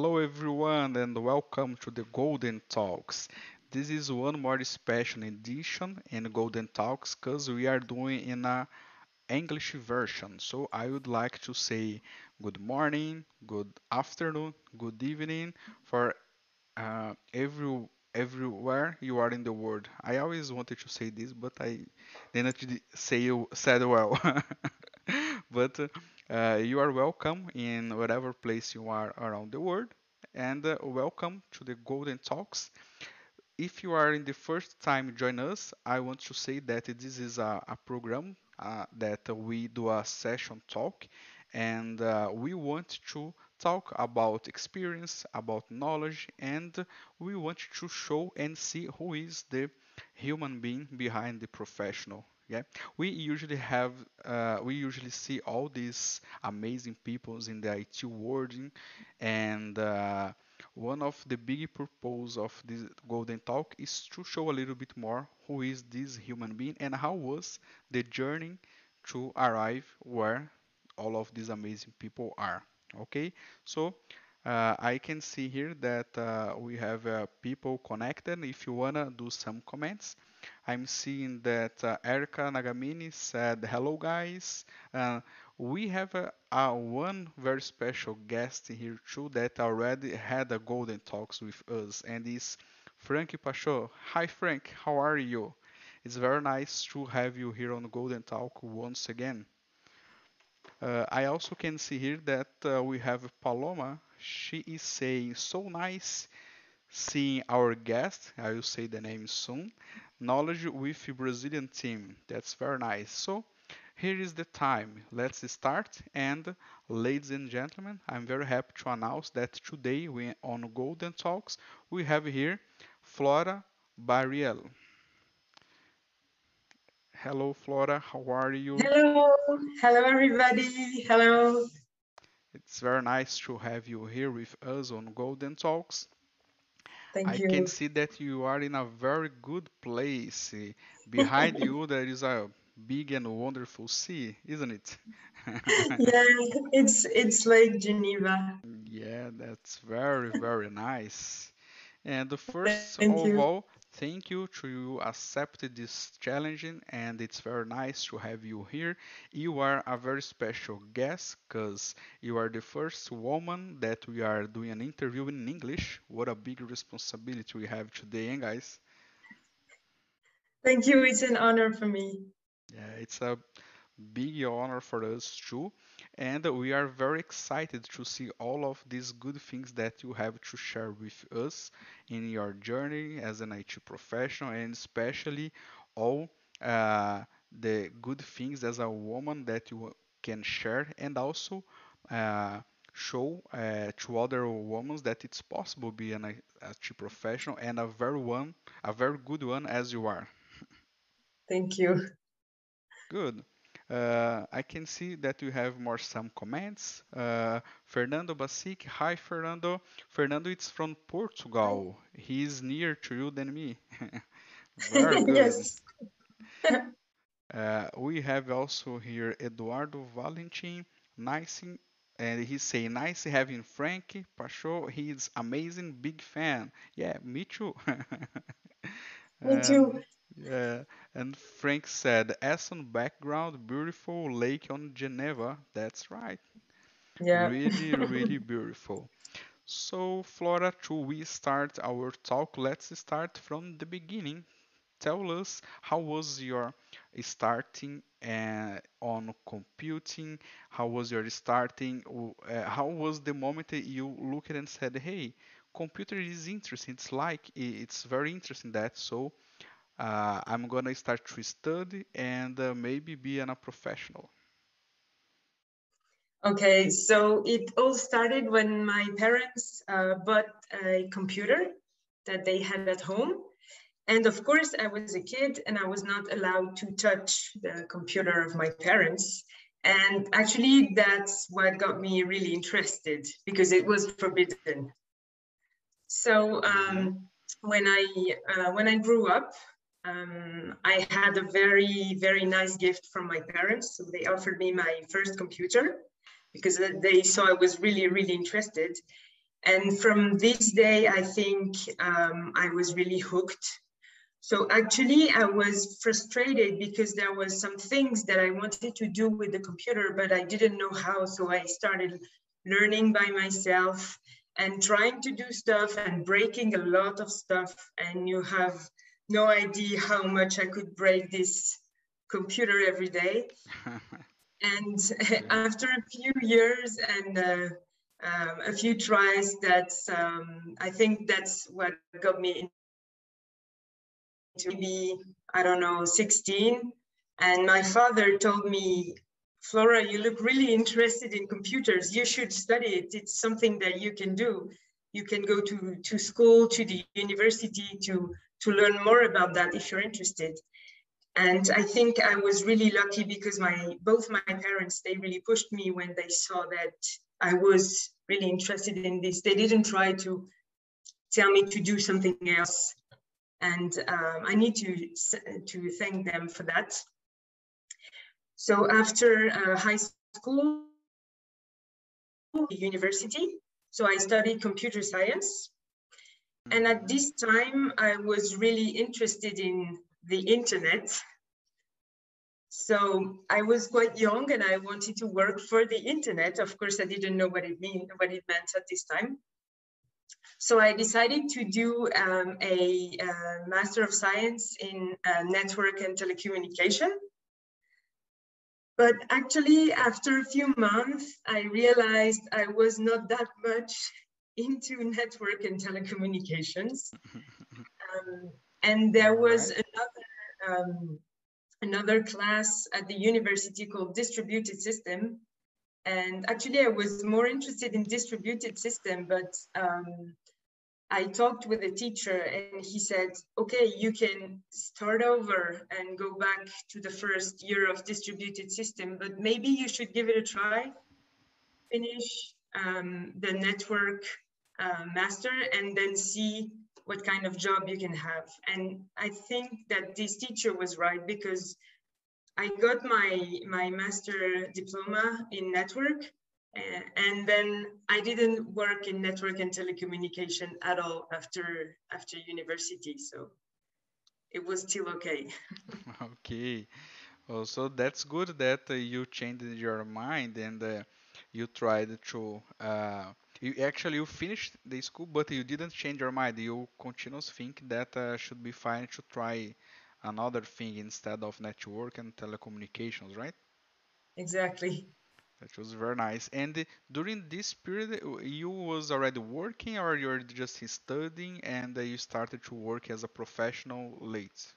Hello, everyone, and welcome to the Golden Talks. This is one more special edition in Golden Talks because we are doing in a English version. So I would like to say good morning, good afternoon, good evening for uh, every everywhere you are in the world. I always wanted to say this, but I didn't say said well. but uh, you are welcome in whatever place you are around the world, and uh, welcome to the Golden Talks. If you are in the first time join us, I want to say that this is a, a program uh, that we do a session talk, and uh, we want to talk about experience, about knowledge, and we want to show and see who is the human being behind the professional. Yeah, we usually have, uh, we usually see all these amazing peoples in the IT world, and uh, one of the big purpose of this golden talk is to show a little bit more who is this human being and how was the journey to arrive where all of these amazing people are. Okay, so uh, I can see here that uh, we have uh, people connected. If you wanna do some comments, I'm seeing that uh, Erica Nagamini said, "Hello, guys." Uh, we have a, a, one very special guest here too that already had a golden talks with us, and is Franck Pachot. Hi, Frank. How are you? It's very nice to have you here on Golden Talk once again. Uh, I also can see here that uh, we have Paloma. She is saying, so nice seeing our guest. I will say the name soon. Knowledge with Brazilian team. That's very nice. So here is the time. Let's start. And ladies and gentlemen, I'm very happy to announce that today we on Golden Talks we have here Flora Barrièle. Hello, Flora. How are you? Hello. Hello, everybody. Hello. It's very nice to have you here with us on Golden Talks. Thank I you. can see that you are in a very good place. Behind you, there is a big and wonderful sea, isn't it? yeah, it's it's Lake Geneva. Yeah, that's very, very nice. And the first Thank of you. all, thank you to you accepted this challenge and it's very nice to have you here. You are a very special guest because you are the first woman that we are doing an interview in English. What a big responsibility we have today, eh, guys? Thank you. It's an honor for me. Yeah, it's a big honor for us too. And we are very excited to see all of these good things that you have to share with us in your journey as an IT professional, and especially all uh, the good things as a woman that you can share, and also uh, show uh, to other women that it's possible to be an IT professional and a very one, a very good one as you are. Thank you. Good. Uh, I can see that you have more some comments. Uh, Fernando Basic, hi Fernando. Fernando it's from Portugal. He is nearer to you than me. Very good. yes. Uh, we have also here Eduardo Valentin. Nice, and he's saying nice having Franck Pachot. He's amazing, big fan. Yeah, me too. Me too. And yeah, and Frank said, Essen background, beautiful lake on Geneva. That's right. Yeah. Really, really beautiful. So, Flora, to we start our talk, let's start from the beginning. Tell us how was your starting uh, on computing? How was your starting? Uh, how was the moment that you looked and said, "Hey, computer is interesting. It's like it's very interesting that so uh, I'm gonna start to study and uh, maybe be a professional." Okay, so it all started when my parents uh, bought a computer that they had at home. And of course, I was a kid and I was not allowed to touch the computer of my parents. And actually, that's what got me really interested because it was forbidden. So um, when I uh, when I grew up, um, I had a very very nice gift from my parents. So they offered me my first computer because they saw I was really really interested. And from this day, I think um, I was really hooked. So actually, I was frustrated because there was some things that I wanted to do with the computer, but I didn't know how. So I started learning by myself and trying to do stuff and breaking a lot of stuff. And you have no idea how much I could break this computer every day. and after a few years and uh, um, a few tries. That's um, I think that's what got me into maybe I don't know 16. And my father told me, Flora, you look really interested in computers. You should study it. It's something that you can do. You can go to, to school, to the university to, to learn more about that if you're interested. And I think I was really lucky because my both my parents, they really pushed me when they saw that I was really interested in this. They didn't try to tell me to do something else. And um, I need to, to thank them for that. So after uh, high school, university, so I studied computer science. And at this time, I was really interested in the internet so I was quite young and I wanted to work for the internet. Of course, I didn't know what it mean, what it meant at this time. So I decided to do um, a, Master of Science in uh, Network and Telecommunication. But actually, after a few months, I realized I was not that much into network and telecommunications. Um, and there was another um, another class at the university called distributed system. And actually I was more interested in distributed system, but um, I talked with a teacher and he said, okay, you can start over and go back to the first year of distributed system, but maybe you should give it a try, finish um, the network uh, master and then see what kind of job you can have. And I think that this teacher was right because I got my, my master diploma in network uh, and then I didn't work in network and telecommunication at all after, after university. So it was still okay. okay. Oh, so that's good that uh, you changed your mind and uh, you tried to uh, you actually you finished the school, but you didn't change your mind. You continue think that uh, should be fine to try another thing instead of network and telecommunications, right? Exactly. That was very nice. And during this period, uh, you was already working, or you're just studying, and you started to work as a professional late?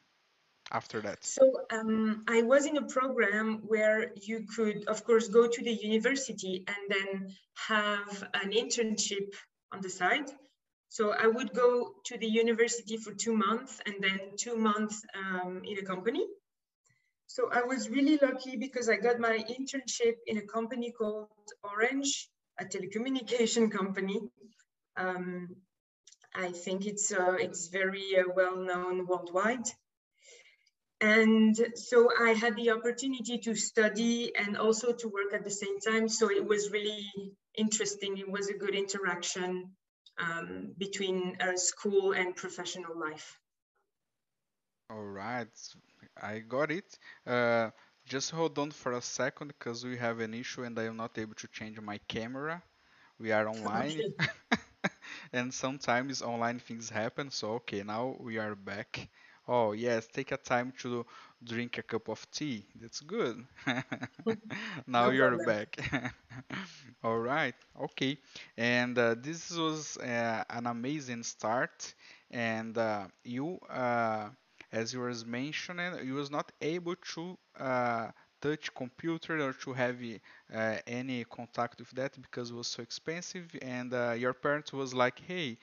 After that? So um, I was in a program where you could, of course, go to the university and then have an internship on the side. So I would go to the university for two months and then two months um, in a company. So I was really lucky because I got my internship in a company called Orange, a telecommunication company. Um, I think it's uh, it's very uh, well known worldwide. And so I had the opportunity to study and also to work at the same time. So it was really interesting. It was a good interaction um, between uh, school and professional life. All right, I got it. Uh, just hold on for a second because we have an issue and I am not able to change my camera. We are online. and sometimes online things happen. So, okay, now we are back. Oh, yes, take a time to drink a cup of tea. That's good. now you're back. All right, okay. And uh, this was uh, an amazing start. And uh, you, uh, as you was mentioning, you was not able to uh, touch computer or to have uh, any contact with that because it was so expensive. And your parents was like, hey,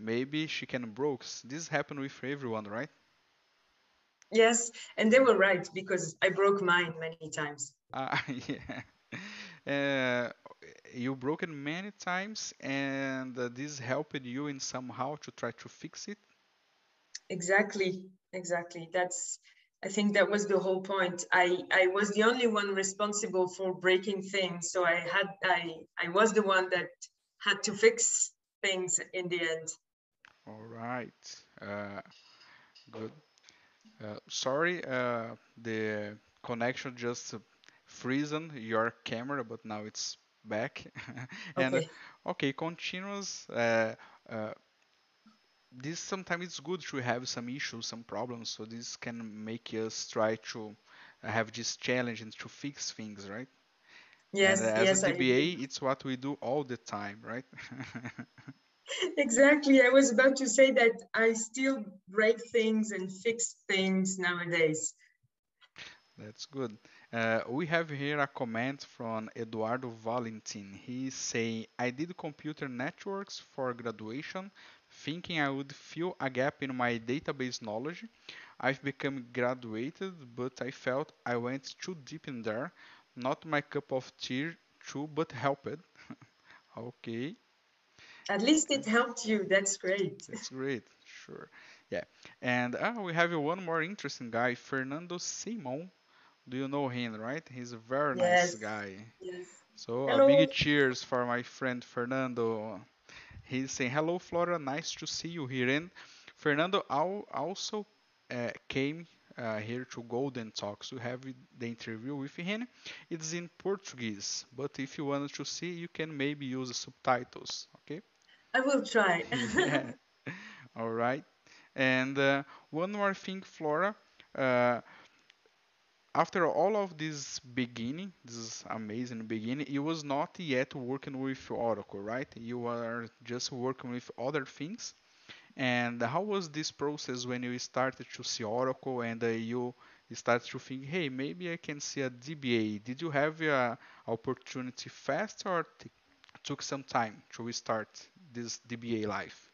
maybe she can broke. This happened with everyone, right? Yes, and they were right because I broke mine many times. Uh, yeah. Uh, you broke it many times, and uh, this helped you in somehow to try to fix it. Exactly, exactly. That's. I think that was the whole point. I I was the only one responsible for breaking things, so I had I I was the one that had to fix things in the end. All right. Uh, good. Uh, sorry, uh, the connection just frozen your camera, but now it's back. and Okay. okay, continuous. Uh, uh, this sometimes it's good to have some issues, some problems, so this can make us try to have this challenge and to fix things, right? And Yes, as a yes, I. DBA, it's what we do all the time, right? Exactly. I was about to say that I still break things and fix things nowadays. That's good. Uh, we have here a comment from Eduardo Valentin. He's saying, I did computer networks for graduation, thinking I would fill a gap in my database knowledge. I've become graduated, but I felt I went too deep in there. Not my cup of tea, true, but helped. Okay, At least it helped you. That's great. that's great. Sure. Yeah. And uh, we have one more interesting guy, Fernando Simon. Do you know him, right? He's a very nice guy. yes. So a big cheers for my friend Fernando. He's saying, "Hello, Flora. Nice to see you here." And Fernando al- also uh, came uh, here to Golden Talks. We have the interview with him. It's in Portuguese, but if you want to see, you can maybe use the subtitles. Okay? I will try. Yeah. All right. And uh, one more thing, Flora. Uh, after all of this beginning, this is amazing beginning, you was not yet working with Oracle, right? You were just working with other things. And how was this process when you started to see Oracle and uh, you started to think, hey, maybe I can see a DBA? Did you have a opportunity fast or took some time to start this DBA life?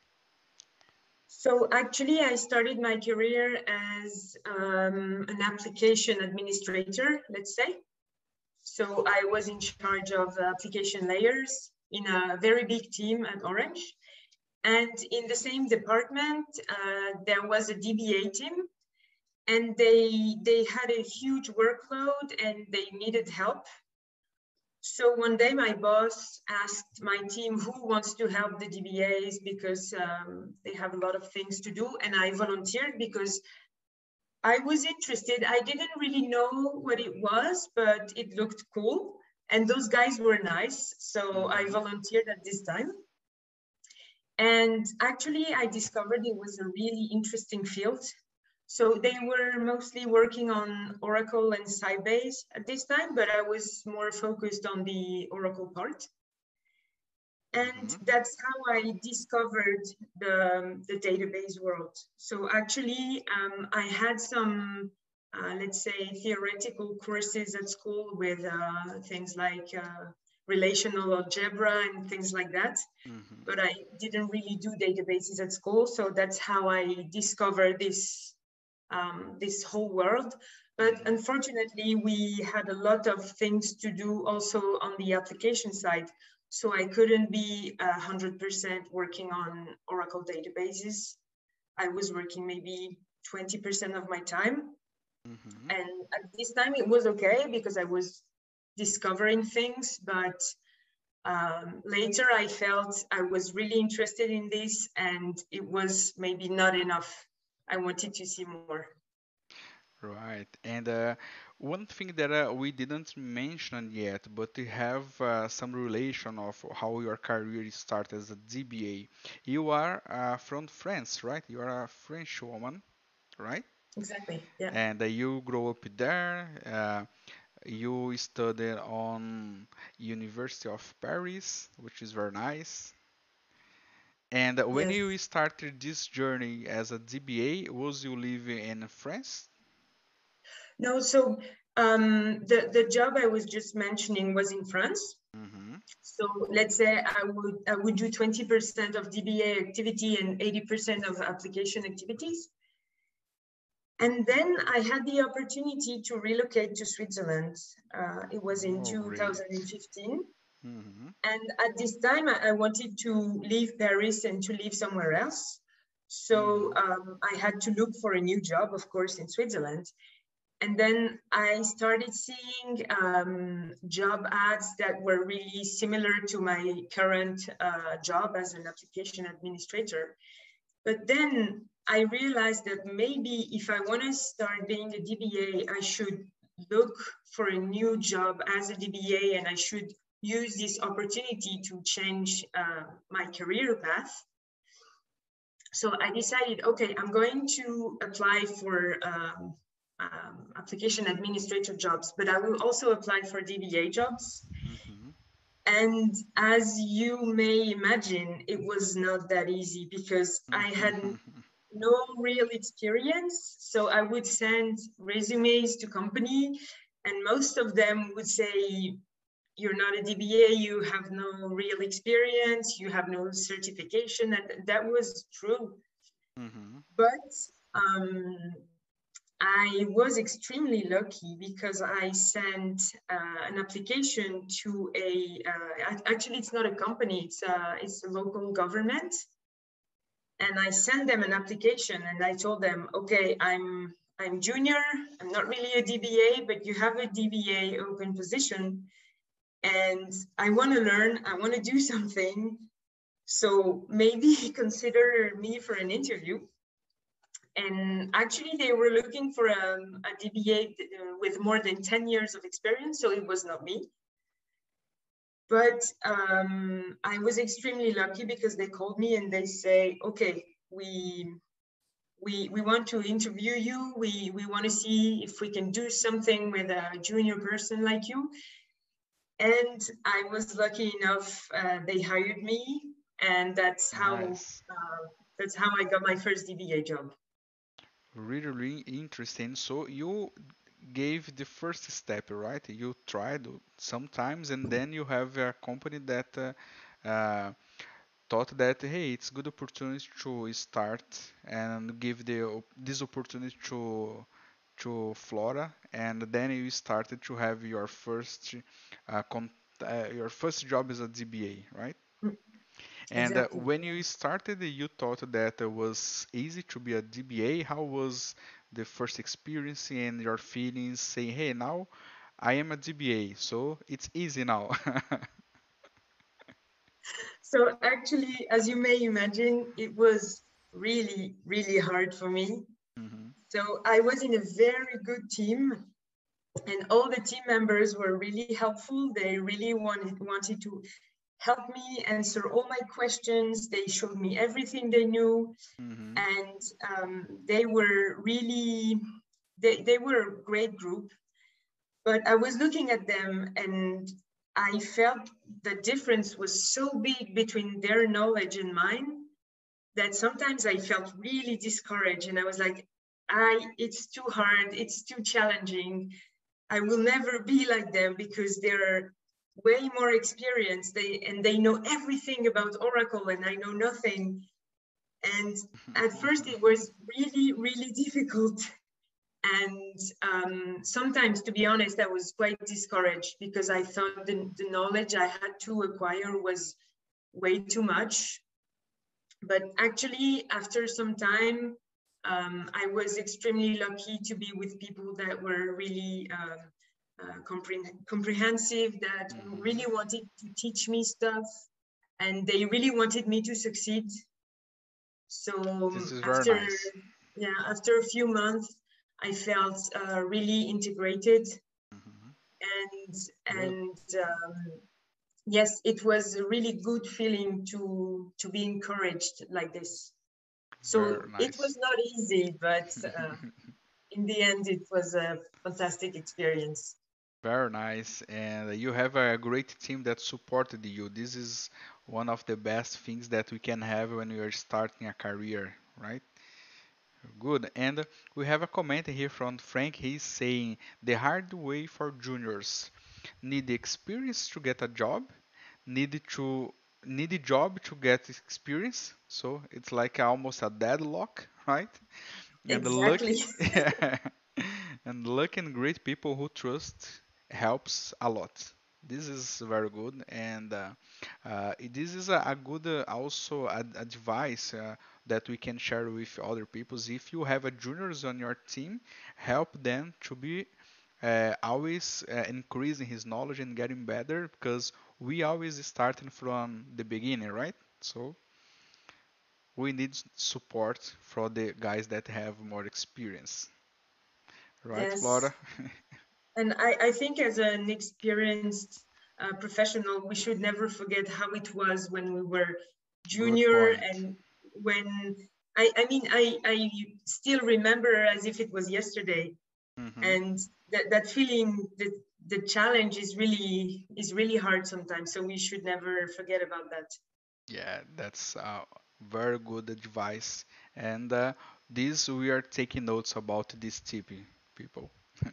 So actually, I started my career as um, an application administrator, let's say. So I was in charge of application layers in a very big team at Orange. And in the same department, uh, there was a DBA team and they, they had a huge workload and they needed help. So one day my boss asked my team who wants to help the DBAs because um, they have a lot of things to do. And I volunteered because I was interested. I didn't really know what it was, but it looked cool. And those guys were nice. So I Mm-hmm. volunteered at this time. And actually, I discovered it was a really interesting field. So they were mostly working on Oracle and Sybase at this time, but I was more focused on the Oracle part. And Mm-hmm. that's how I discovered the, the database world. So actually, um, I had some, uh, let's say, theoretical courses at school with uh, things like uh, relational algebra and things like that. Mm-hmm. But I didn't really do databases at school. So that's how I discovered this, um, this whole world. But unfortunately, we had a lot of things to do also on the application side. So I couldn't be a hundred percent working on Oracle databases. I was working maybe 20% of my time. Mm-hmm. And at this time it was okay because I was discovering things, but um, later I felt I was really interested in this and it was maybe not enough. I wanted to see more. Right. And uh, one thing that uh, we didn't mention yet, but we have uh, some relation of how your career started as a DBA. You are uh, from France, right? You are a French woman, right? Exactly. Yeah. And uh, you grow up there. Uh, you studied on University of Paris, which is very nice. And when Yes. you started this journey as a DBA, was you living in France? No, so um, the, the job I was just mentioning was in France. Mm-hmm. So let's say I would I would do 20% of DBA activity and 80% of application activities. And then I had the opportunity to relocate to Switzerland. Uh, it was in Oh, great. 2015. Mm-hmm. And at this time, I, I wanted to leave Paris and to live somewhere else. So Mm-hmm. um, I had to look for a new job, of course, in Switzerland. and then I started seeing um, job ads that were really similar to my current uh, job as an application administrator. But then I realized that maybe if I want to start being a DBA, I should look for a new job as a DBA and I should use this opportunity to change uh, my career path. So I decided, okay, I'm going to apply for um, um, application administrator jobs, but I will also apply for DBA jobs. Mm-hmm. And as you may imagine, it was not that easy because I had no real experience. So I would send resumes to company, and most of them would say, "You're not a DBA. You have no real experience. You have no certification," and that was true. Mm-hmm. But um, I was extremely lucky because I sent uh, an application to a, uh, actually it's not a company, it's a, it's a local government. And I sent them an application and I told them, okay, I'm, I'm junior, I'm not really a DBA, but you have a DBA open position and I want to learn, I want to do something. So maybe consider me for an interview and actually they were looking for a, a DBA uh, with more than 10 years of experience, so it was not me. But um, I was extremely lucky because they called me and they say, okay, we we we want to interview you. We we want to see if we can do something with a junior person like you. And I was lucky enough; uh, they hired me, and that's how nice. uh, that's how I got my first DBA job really, really interesting. So you gave the first step, right? You tried sometimes, and then you have a company that uh, uh, thought that hey, it's good opportunity to start and give the this opportunity to to Flora, and then you started to have your first uh, uh, your first job as a DBA, right? Mm. And uh, exactly. uh, when you started, you thought that it was easy to be a DBA. How was the first experience and your feelings saying, hey, now I am a DBA, so it's easy now? so, actually, as you may imagine, it was really, really hard for me. So, I was in a very good team and all the team members were really helpful they really wanted wanted to help me answer all my questions. They showed me everything they knew, mm-hmm. and um, they were really they, they were a great group. But I was looking at them and I felt the difference was so big between their knowledge and mine that sometimes I felt really discouraged and I was like, I it's too hard, it's too challenging. I will never be like them because they're way more experienced. They and they know everything about oracle and i know nothing. And at first it was really really difficult. And um, sometimes to be honest i was quite discouraged because i thought the, the knowledge i had to acquire was way too much. But actually after some time um, i was extremely lucky to be with people that were really um, uh, comprehensive that mm-hmm. really wanted to teach me stuff and they really wanted me to succeed so after nice. yeah after a few months i felt uh, really integrated mm-hmm. and and um, yes it was a really good feeling to to be encouraged like this so nice. it was not easy but uh, in the end it was a fantastic experience very nice. And you have a great team that supported you. This is one of the best things that we can have when we are starting a career, right? Good. And we have a comment here from Frank. He's saying the hard way for juniors need the experience to get a job, need to need a job to get experience. So it's like almost a deadlock, right? And exactly. Luck, and luck and great people who trust helps a lot. This is very good, and uh, uh, this is a, a good uh, also ad- advice. Uh, that we can share with other people. If you have a juniors on your team, help them to be uh, always uh, increasing his knowledge and getting better because we always starting from the beginning, right? So we need support for the guys that have more experience, right, Yes. Flora? And I, I think as an experienced uh, professional, we should never forget how it was when we were junior and when I, I mean I, I still remember as if it was yesterday hmm and that, that feeling that the challenge is really is really hard sometimes so we should never forget about that Yeah, that's uh, very good advice. And uh, this we are taking notes about this tip, people.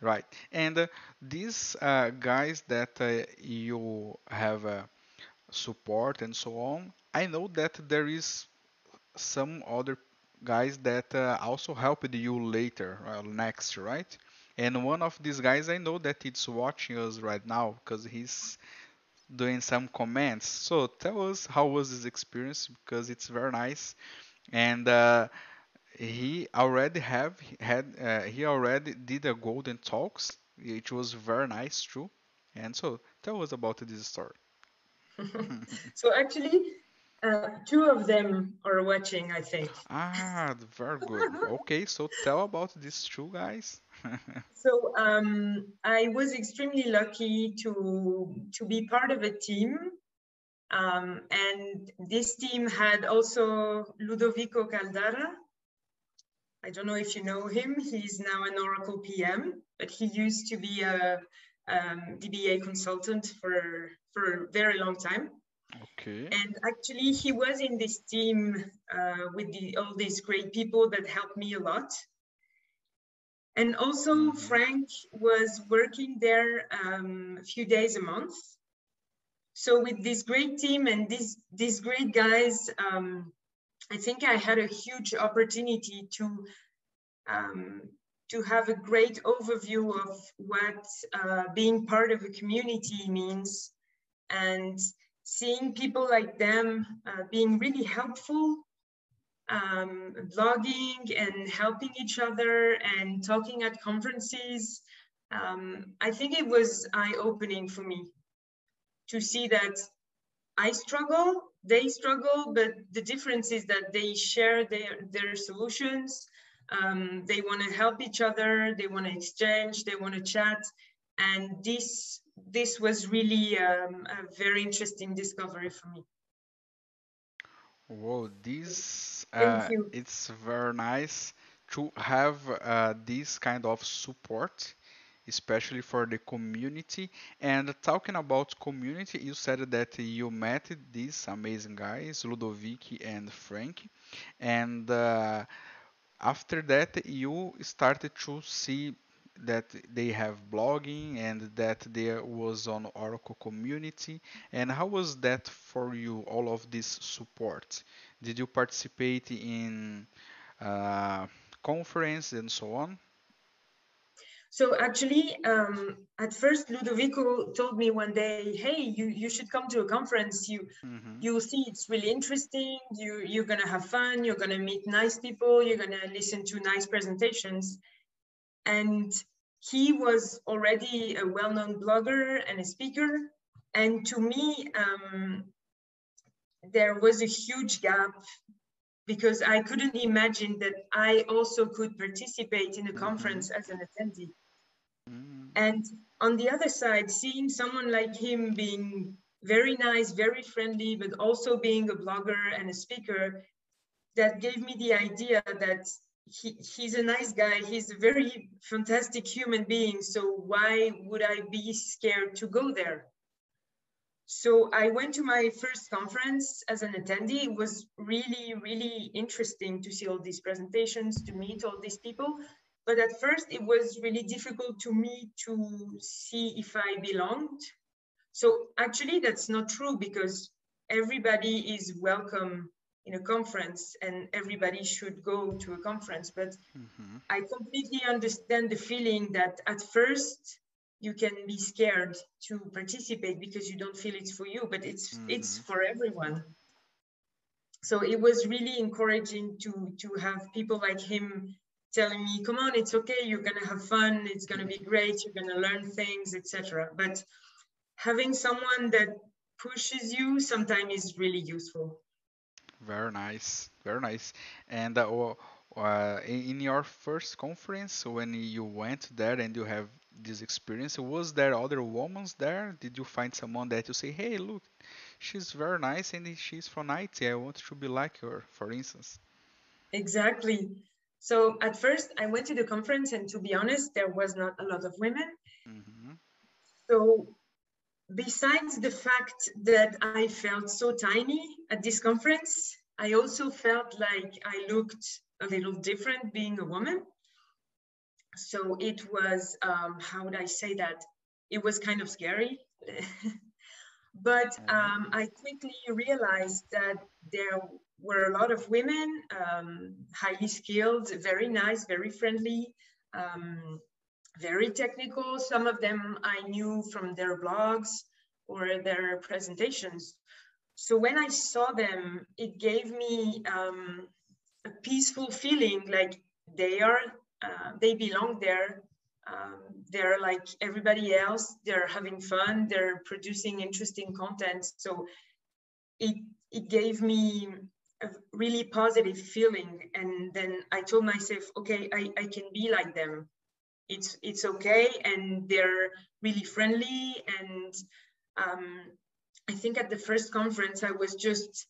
Right. And uh, these uh, guys that uh, you have uh, support and so on, I know that there is some other guys that also helped you later, next, right? And one of these guys I know that it's watching us right now because he's doing some comments. So tell us how was this experience because it's very nice. And uh, he already have had uh, he already did a golden talks. It was very nice too. And so tell us about this story. so actually uh, two of them are watching i think ah, very good. Okay, so tell about these two guys. so um, i was extremely lucky to to be part of a team um, and this team had also ludovico caldara I don't know if you know him. He's now an Oracle PM, but he used to be a um, DBA consultant for for a very long time. Okay. And actually, he was in this team uh, with the, all these great people that helped me a lot. And also, hmm Frank was working there um, a few days a month. So with this great team and these these great guys, um, I think I had a huge opportunity to um, to have a great overview of what uh, being part of a community means and seeing people like them uh, being really helpful um, blogging and helping each other and talking at conferences um, i think it was eye-opening for me to see that I struggle, they struggle, but the difference is that they share their, their solutions. Um, they want to help each other. They want to exchange. They want to chat. And this this was really um, a very interesting discovery for me. Whoa, this uh, it's very nice to have uh, this kind of support especially for the community. And talking about community, you said that you met these amazing guys, Ludovic and Frank, and uh, after that you started to see that they have blogging and that there was on Oracle community. And how was that for you, all of this support? Did you participate in uh, conference and so on? So actually, um, at first, Ludovico told me one day, "Hey, you you should come to a conference. You hmm you'll see it's really interesting. You you're gonna have fun. You're gonna meet nice people. You're gonna listen to nice presentations." And he was already a well-known blogger and a speaker. And to me, um, there was a huge gap because I couldn't imagine that I also could participate in a hmm conference as an attendee. mm And on the other side, seeing someone like him being very nice, very friendly, but also being a blogger and a speaker, that gave me the idea that he, he's a nice guy. He's a very fantastic human being. So why would I be scared to go there? So I went to my first conference as an attendee. It was really, really interesting to see all these presentations, to meet all these people. But at first, it was really difficult to me to see if I belonged. So actually, that's not true because everybody is welcome in a conference and everybody should go to a conference. But hmm I completely understand the feeling that at first you can be scared to participate because you don't feel it's for you, but it's it's hmm for everyone. so it was really encouraging to to have people like him telling me come on it's okay you're gonna have fun it's gonna be great you're gonna learn things etc but having someone that pushes you sometimes is really useful Very nice, very nice. And uh, uh, in your first conference, when you went there and you have this experience, was there other women there? Did you find someone that you say, "Hey, look, she's very nice and she's from IT. I want to be like her," for instance? exactly so at first i went to the conference and to be honest there was not a lot of women Mm -hmm. so besides the fact that I felt so tiny at this conference, I also felt like I looked a little different being a woman. So it was, um, how would I say that? It was kind of scary. but um, I quickly realized that there were a lot of women, um, highly skilled, very nice, very friendly. Very technical. Some of them I knew from their blogs or their presentations. So when I saw them, it gave me um, a peaceful feeling like they are, uh, they belong there. Um, they're like everybody else. They're having fun. They're producing interesting content. So it it gave me a really positive feeling. And then I told myself, okay, I, I can be like them it's it's okay and they're really friendly and um, i think at the first conference i was just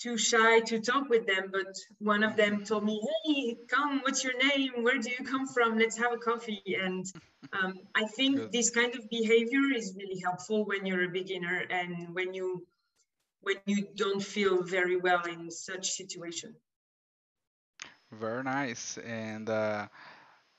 too shy to talk with them but one of them told me hey come what's your name where do you come from let's have a coffee and um, i think Good. this kind of behavior is really helpful when you're a beginner and when you when you don't feel very well in such situation Very nice. And uh,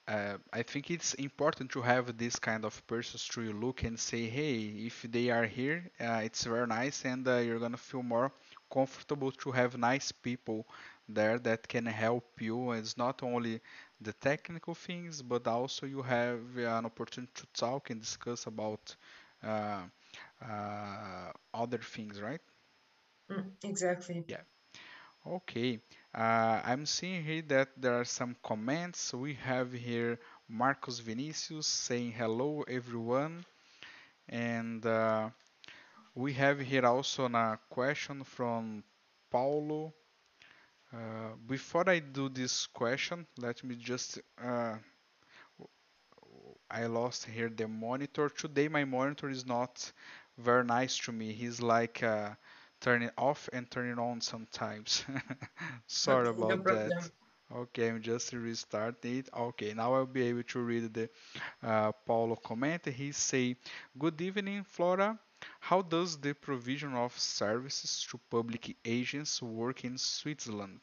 uh, I think it's important to have this kind of persons to look and say, hey, if they are here, uh, it's very nice, and uh, you're gonna feel more comfortable to have nice people there that can help you. It's not only the technical things, but also you have an opportunity to talk and discuss about uh, uh, other things, right? Mm, exactly Yeah. Okay, uh, I'm seeing here that there are some comments. We have here Marcos Vinicius saying hello everyone, and uh, we have here also a question from Paulo. Uh, before I do this question, let me just uh, I lost here the monitor. Today my monitor is not very nice to me. He's like uh, it off and turn it on sometimes. Sorry no about that. Okay, I'm just restarting it. Okay, now I'll be able to read the uh, Paulo comment. He say, "Good evening, Flora. How does the provision of services to public agents work in Switzerland?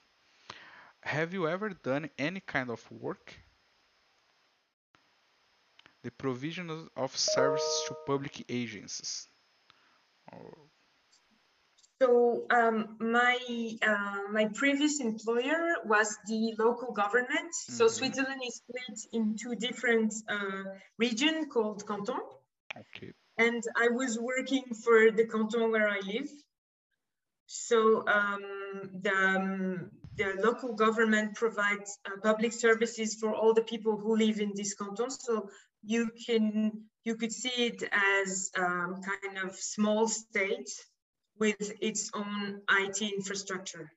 Have you ever done any kind of work? The provision of of services to public agencies. Oh, So um, my uh, my previous employer was the local government. So mhm, Switzerland is split in two different uh, regions called canton, Okay. and I was working for the canton where I live. So um, the um, the local government provides uh, public services for all the people who live in this canton. So you can you could see it as um, kind of small state with its own IT infrastructure.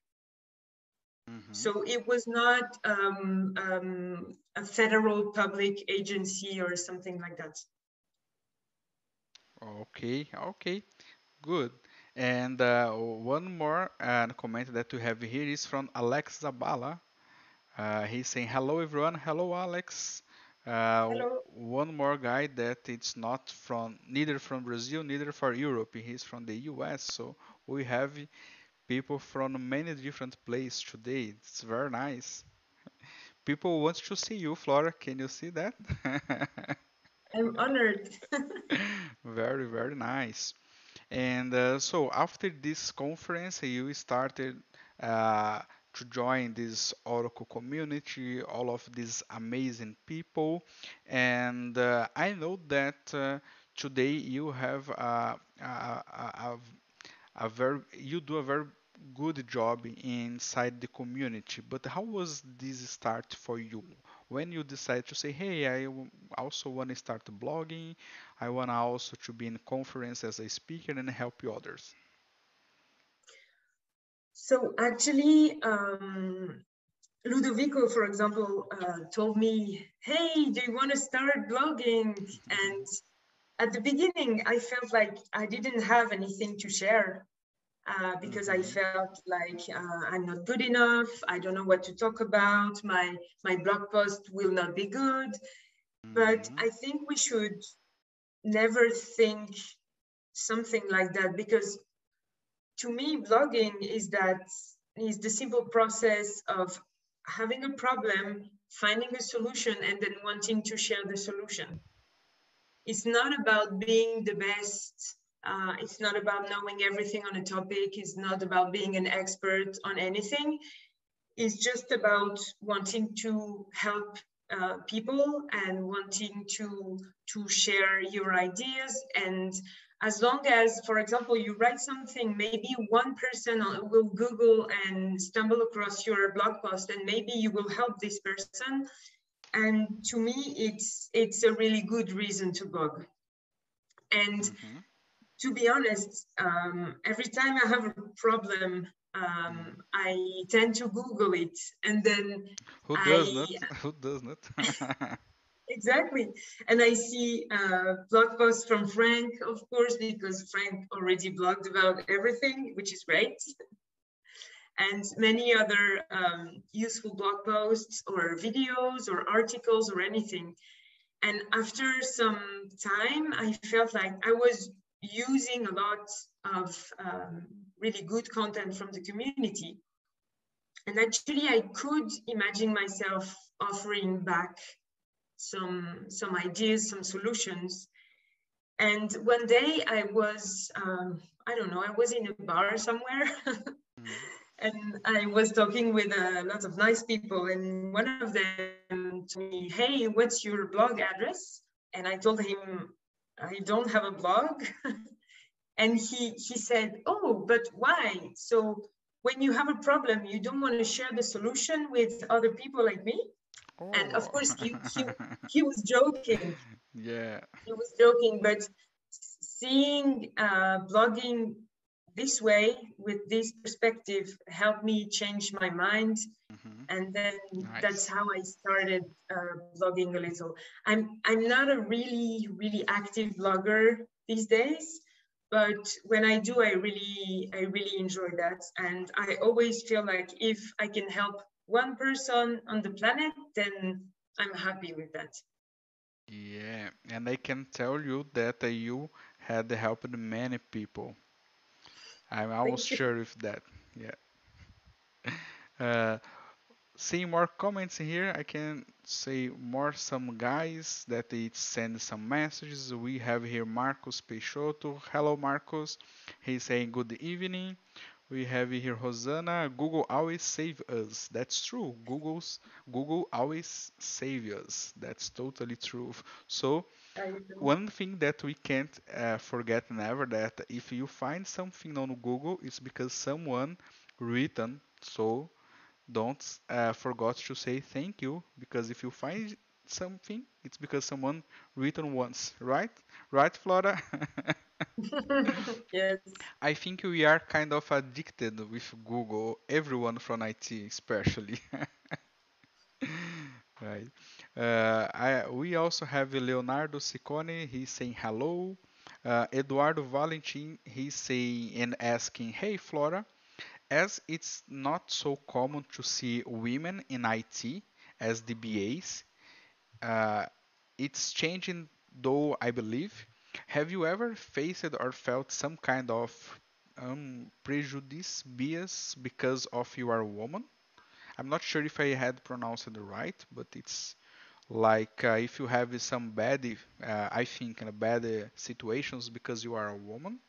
mhm, So it was not um, um, a federal public agency or something like that. Okay. Okay. Good. And uh, one more uh, comment that we have here is from Alex Zaballa. Uh, he's saying, "Hello everyone, hello Alex." Uh, Hello. one more guy that it's not from neither from Brazil, neither for Europe. He's from the US. So we have people from many different places today. It's very nice. People want to see you, Flora. Can you see that? I'm honored. Very, very nice. And uh, so after this conference, you started uh, to join this Oracle community, all of these amazing people. And uh, I know that uh, today you have a, a, a, a very, you do a very good job inside the community. But how was this start for you? When you decided to say, "Hey, I also want to start blogging. I want also to be in conference as a speaker and help others." So actually, um, Ludovico, for example, uh, told me, "Hey, do you want to start blogging?" And at the beginning, I felt like I didn't have anything to share uh, because I Mm-hmm. felt like uh, I'm not good enough. I don't know what to talk about. My my blog post will not be good. But Mm-hmm. I think we should never think something like that because to me, blogging is that is the simple process of having a problem, finding a solution, and then wanting to share the solution. It's not about being the best. Uh, it's not about knowing everything on a topic. It's not about being an expert on anything. It's just about wanting to help uh, people and wanting to to share your ideas and as long as for example you write something maybe one person will google and stumble across your blog post and maybe you will help this person and to me it's it's a really good reason to blog and Mm-hmm. to be honest um, every time i have a problem um, i tend to google it and then Who does i not? Who does not? exactly. And i see uh, blog posts from Franck of course because Franck already blogged about everything which is great. And many other um, useful blog posts or videos or articles or anything. And after some time i felt like i was using a lot of um, really good content from the community. And actually i could imagine myself offering back some some ideas some solutions. And one day i was um, i don't know i was in a bar somewhere. Mm-hmm. and i was talking with a lot of nice people and one of them told me hey what's your blog address? And i told him i don't have a blog. And he he said oh but why? So when you have a problem you don't want to share the solution with other people like me and of Oh. course he, he he was joking Yeah. he was joking but seeing uh, blogging this way with this perspective helped me change my mind Mm-hmm. and then that's how i started uh, blogging a little i'm i'm not a really really active blogger these days but when i do i really i really enjoy that and i always feel like if i can help one person on the planet then i'm happy with that Yeah, and I can tell you that you had helped many people. I'm almost sure of that. Yeah. Uh, seeing more comments here, I can say more some guys that they send some messages. We have here Marcos Peixoto. Hello, Marcos. He's saying good evening. We have here Rosanna. Google always save us. That's true. Google's Google always save us. That's totally true. So one thing that we can't uh, forget never that if you find something on Google, it's because someone written. So don't uh, forget to say thank you because if you find something, it's because someone written once, right? Right, Flora? yes I think we are kind of addicted with Google, everyone from IT especially. Right. Uh, I, we also have Leonardo Ciccone. He's saying hello. Uh, Eduardo Valentin. He's saying and asking, "Hey Flora, as it's not so common to see women in IT as DBAs, uh, it's changing though I believe. Have you ever faced or felt some kind of um, prejudice, bias because of you are a woman? I'm not sure if I had pronounced it right, but it's like uh, if you have some bad, uh, I think, uh, bad uh, situations because you are a woman.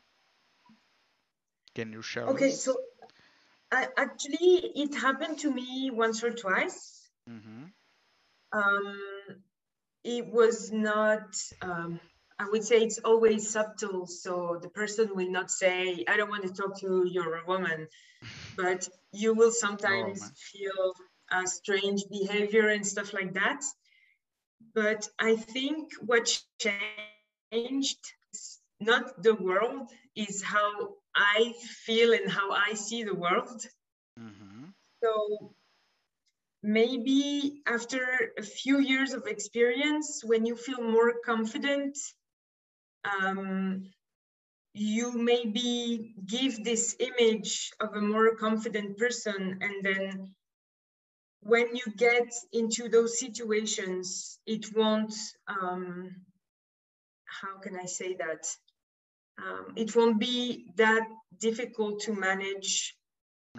Can you share okay us? so I, actually it happened to me once or twice Mm-hmm. Um, it was not um, I would say it's always subtle. So the person will not say, I don't want to talk to you, you're a woman. But you will sometimes oh, feel a strange behavior and stuff like that. But I think what changed, not the world, is how I feel and how I see the world. Mm-hmm. So maybe after a few years of experience, when you feel more confident, um, you maybe give this image of a more confident person and then when you get into those situations it won't um, how can i say that? Um, it won't be that difficult to manage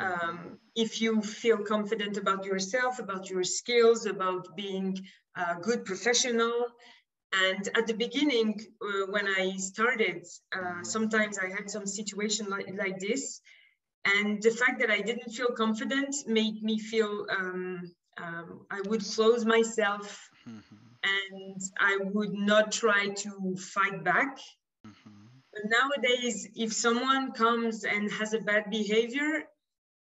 um, if you feel confident about yourself about your skills about being a good professional and at the beginning, uh, when I started, uh, sometimes I had some situation like, like this. And the fact that I didn't feel confident made me feel um, um, I would close myself mm-hmm. and I would not try to fight back. Mm-hmm. But nowadays, if someone comes and has a bad behavior,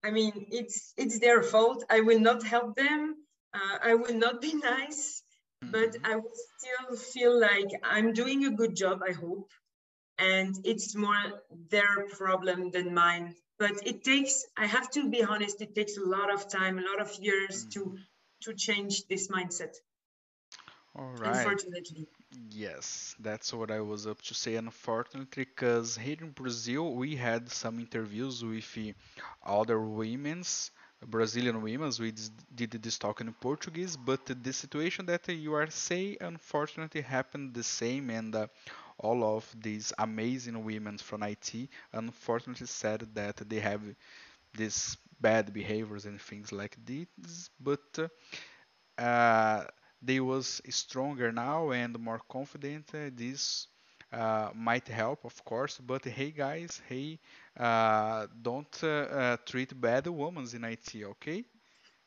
I mean, it's it's their fault. I will not help them. Uh, I will not be nice but mm-hmm. I will still feel like I'm doing a good job, I hope. And it's more their problem than mine. But it takes, I have to be honest, it takes a lot of time, a lot of years to mm-hmm. to change this mindset. All right. Unfortunately. Yes, that's what I was up to say. Unfortunately, because here in Brazil, we had some interviews with other women's Brazilian women. We did this talk in Portuguese, but the situation that you are saying unfortunately happened the same, and uh, all of these amazing women from IT unfortunately said that they have these bad behaviors and things like this, but uh, they was stronger now and more confident. Uh, this uh, might help, of course. But hey, guys, hey, uh, don't uh, uh, treat bad women in IT, okay?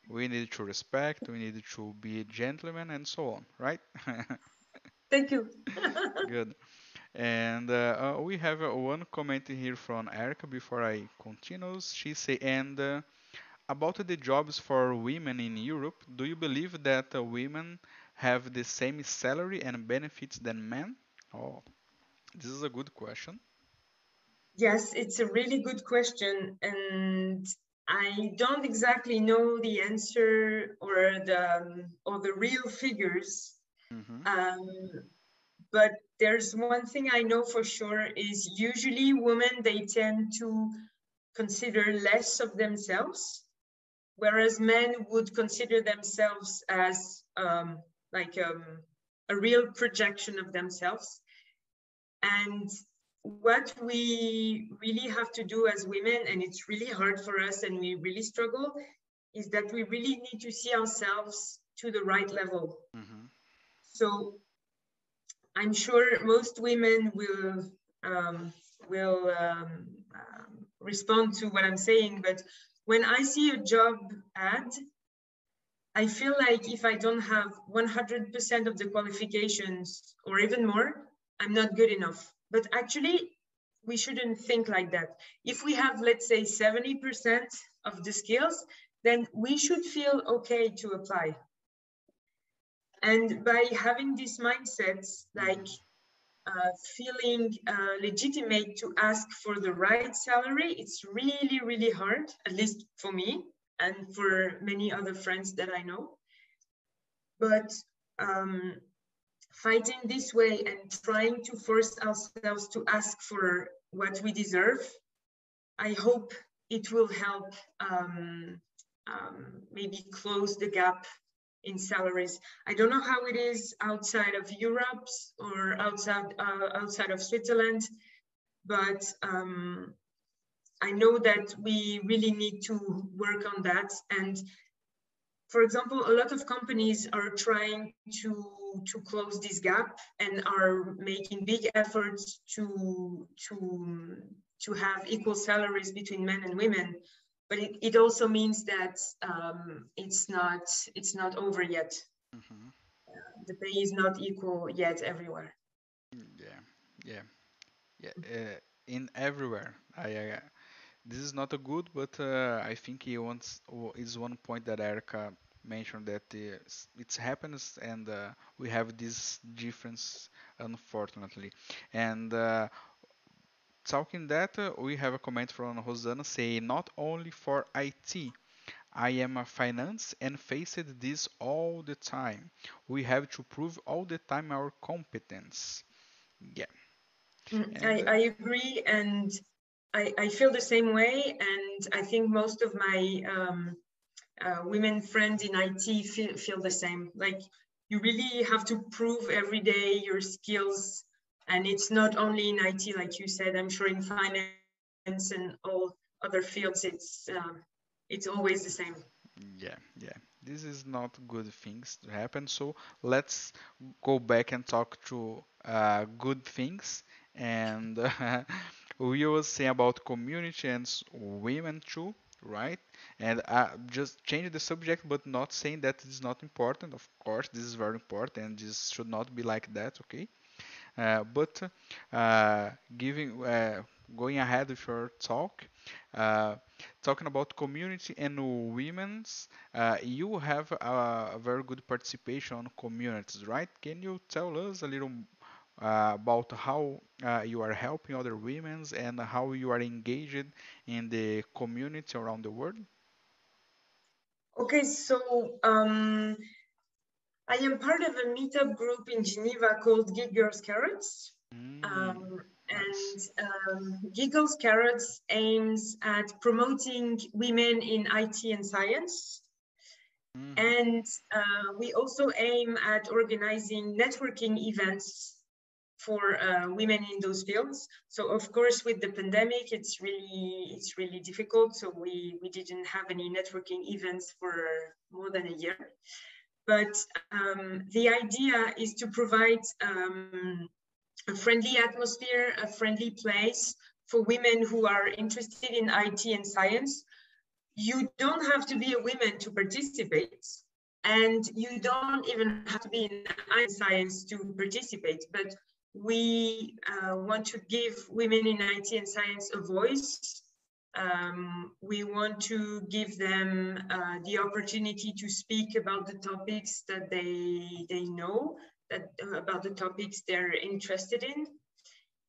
We need to respect, we need to be gentlemen, and so on, right? Thank you. Good. And uh, uh, we have one comment here from Erica before I continue. She say, and about the jobs for women in Europe, do you believe that women have the same salary and benefits than men? Oh, this is a good question. Yes, it's a really good question. And I don't exactly know the answer or the um, or the real figures. Mm-hmm. Um, but there's one thing I know for sure is usually women they tend to consider less of themselves, whereas men would consider themselves as um, like um, a real projection of themselves. And what we really have to do as women, and it's really hard for us and we really struggle, is that we really need to see ourselves to the right level. Mm-hmm. So I'm sure most women will um, will um, um, respond to what I'm saying, but when I see a job ad, I feel like if I don't have 100% of the qualifications or even more, I'm not good enough. But actually, we shouldn't think like that. If we have, let's say, 70% of the skills, then we should feel okay to apply. And by having these mindsets, like uh, feeling uh, legitimate to ask for the right salary, it's really, really hard, at least for me and for many other friends that I know. But um, fighting this way and trying to force ourselves to ask for what we deserve, I hope it will help um, um, maybe close the gap in salaries. I don't know how it is outside of Europe or outside uh, outside of Switzerland, but um, I know that we really need to work on that. And for example, a lot of companies are trying to to close this gap and are making big efforts to to to have equal salaries between men and women but it, it also means that um, it's not it's not over yet mm-hmm. uh, the pay is not equal yet everywhere Yeah, yeah, yeah. Uh, in everywhere. I, uh, this is not a good, but uh, I think he wants is one point that Erica mentioned that uh, it happens and uh, we have this difference unfortunately. And uh, talking that, uh, we have a comment from Rosanna saying not only for IT. I am a finance and faced this all the time. We have to prove all the time our competence. Yeah. Mm, I, I agree, and I, I feel the same way. And I think most of my um, uh, women friends in IT feel, feel the same. Like you really have to prove every day your skills, and it's not only in IT, like you said. I'm sure in finance and all other fields, it's um, it's always the same. Yeah, yeah. This is not good things to happen. So let's go back and talk to uh, good things. And uh, we will say about community and women too, right? And uh, just change the subject, but not saying that it's not important. Of course, this is very important, and this should not be like that, okay? Uh, but uh, giving uh, going ahead with your talk, uh, talking about community and women's, uh, you have a, very good participation on communities, right? Can you tell us a little uh, about how you are helping other women and how you are engaged in the community around the world? Okay, so um, I am part of a meetup group in Geneva called Girls Carrots. Mm. Um, and um, Geek Girls Carrots aims at promoting women in IT and science. Mm. And uh, we also aim at organizing networking events for uh, women in those fields. So of course, with the pandemic, it's really it's really difficult. So we we didn't have any networking events for more than a year. But um, the idea is to provide um, a friendly atmosphere, a friendly place for women who are interested in IT and science. You don't have to be a woman to participate, and you don't even have to be in science to participate. But we uh, want to give women in IT and science a voice. Um, we want to give them uh, the opportunity to speak about the topics that they they know that uh, about the topics they're interested in.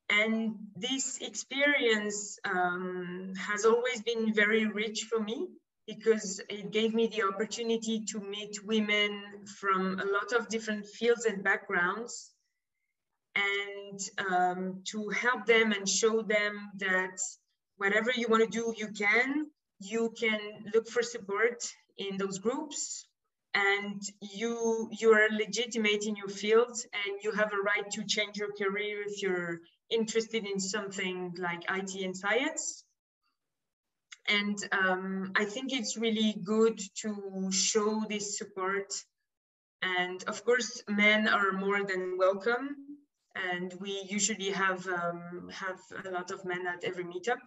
And this experience um, has always been very rich for me because it gave me the opportunity to meet women from a lot of different fields and backgrounds and um, to help them and show them that whatever you want to do, you can. You can look for support in those groups and you you are legitimate in your field and you have a right to change your career if you're interested in something like IT and science. And um, I think it's really good to show this support. And of course, men are more than welcome. And we usually have um, have a lot of men at every meetup.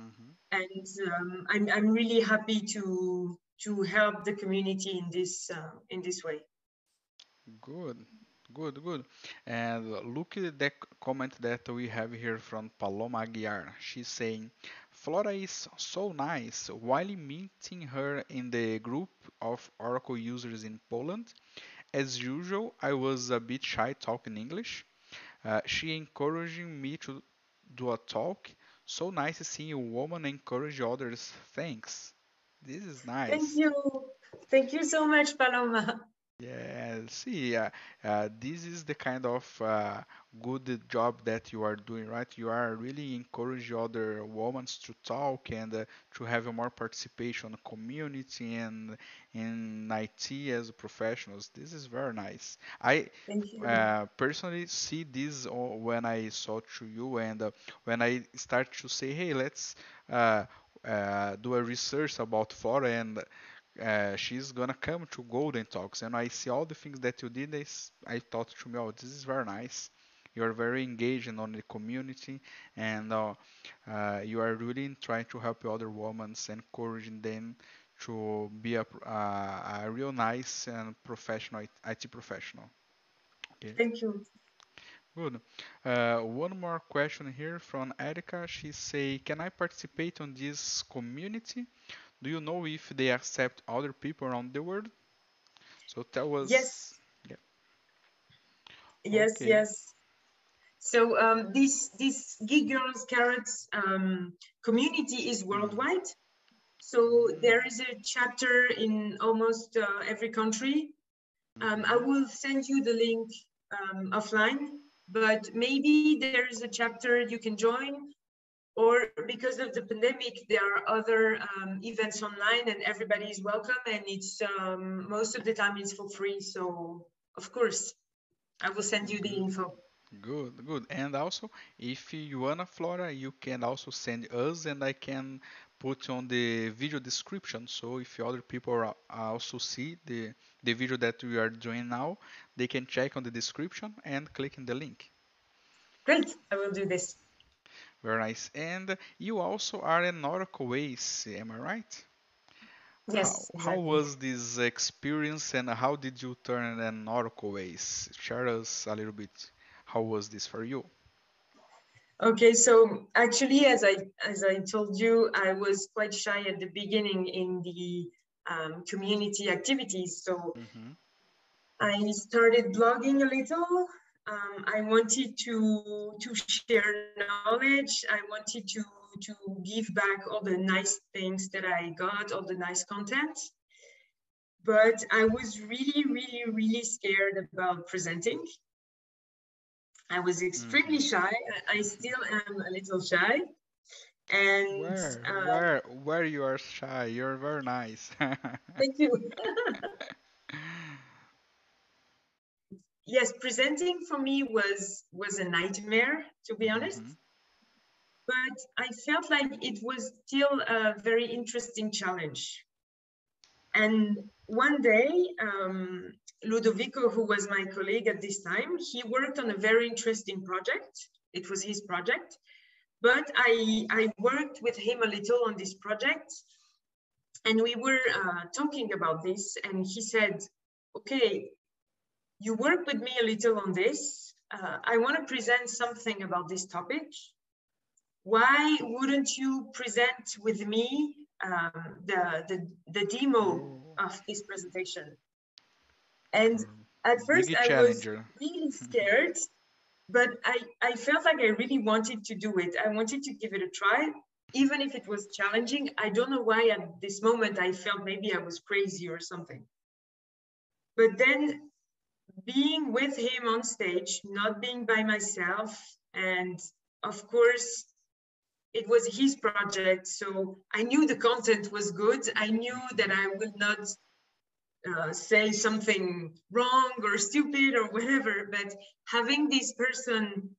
Mm-hmm. And um, I'm, I'm really happy to to help the community in this uh, in this way. Good, good, good. And look at the comment that we have here from Paloma Aguiar. She's saying, Flora is so nice. While meeting her in the group of Oracle users in Poland, as usual, I was a bit shy talking English. Uh, she encouraging me to do a talk. So nice seeing a woman encourage others. Thanks. This is nice. Thank you. Thank you so much, Paloma. Yeah, see, uh, uh, this is the kind of uh, good job that you are doing, right? You are really encourage other women to talk and uh, to have a more participation in the community and in IT as professionals. This is very nice. I uh, personally see this when I saw to you and uh, when I start to say, hey, let's uh, do a research about Flora and uh, she's gonna come to Golden Talks. And I see all the things that you did. I thought to me, oh, this is very nice. You are very engaged on the community, and uh, uh, you are really trying to help other women, encouraging them to be a, uh, a real nice and professional IT professional. Okay. Thank you. Good. Uh, one more question here from Erica. She say, "Can I participate on this community? Do you know if they accept other people around the world?" So tell us. Yes, Yeah. yes, Okay. yes. So um, this this Geek Girls Carrots um, community is worldwide. So there is a chapter in almost uh, every country. Um, I will send you the link um, offline, but maybe there is a chapter you can join, or because of the pandemic, there are other um, events online and everybody is welcome. And it's um, most of the time it's for free. So of course, I will send you the info. Good, good. And also, if you wanna Flora, you can also send us, and I can put on the video description. So if other people are also see the the video that we are doing now, they can check on the description and click in the link. Great, I will do this. Very nice. And you also are an Oracle Ace, am I right? Yes, how exactly. was this experience, and how did you turn an Oracle Ace? Share us a little bit. How was this for you? Okay, so actually, as I as I told you, I was quite shy at the beginning in the um, community activities. So Mm-hmm. I started blogging a little. Um, I wanted to to share knowledge. I wanted to to give back all the nice things that I got, all the nice content. But I was really, really, really scared about presenting. I was extremely Mm-hmm. shy. I still am a little shy. And Where, uh, where, where you are shy? You're very nice. thank you. yes, presenting for me was was a nightmare, to be honest. hmm But I felt like it was still a very interesting challenge. And one day, um, Ludovico, who was my colleague at this time, he worked on a very interesting project. It was his project, but I I worked with him a little on this project, and we were uh, talking about this, and he said, "Okay, you work with me a little on this. Uh, I want to present something about this topic. Why wouldn't you present with me um, the, the, the demo of this presentation? And at first I was really scared, but I, I felt like I really wanted to do it. I wanted to give it a try, even if it was challenging. I don't know why at this moment I felt maybe I was crazy or something. But then being with him on stage, not being by myself, and of course, it was his project. So I knew the content was good. I knew that I would not uh, say something wrong or stupid or whatever. But having this person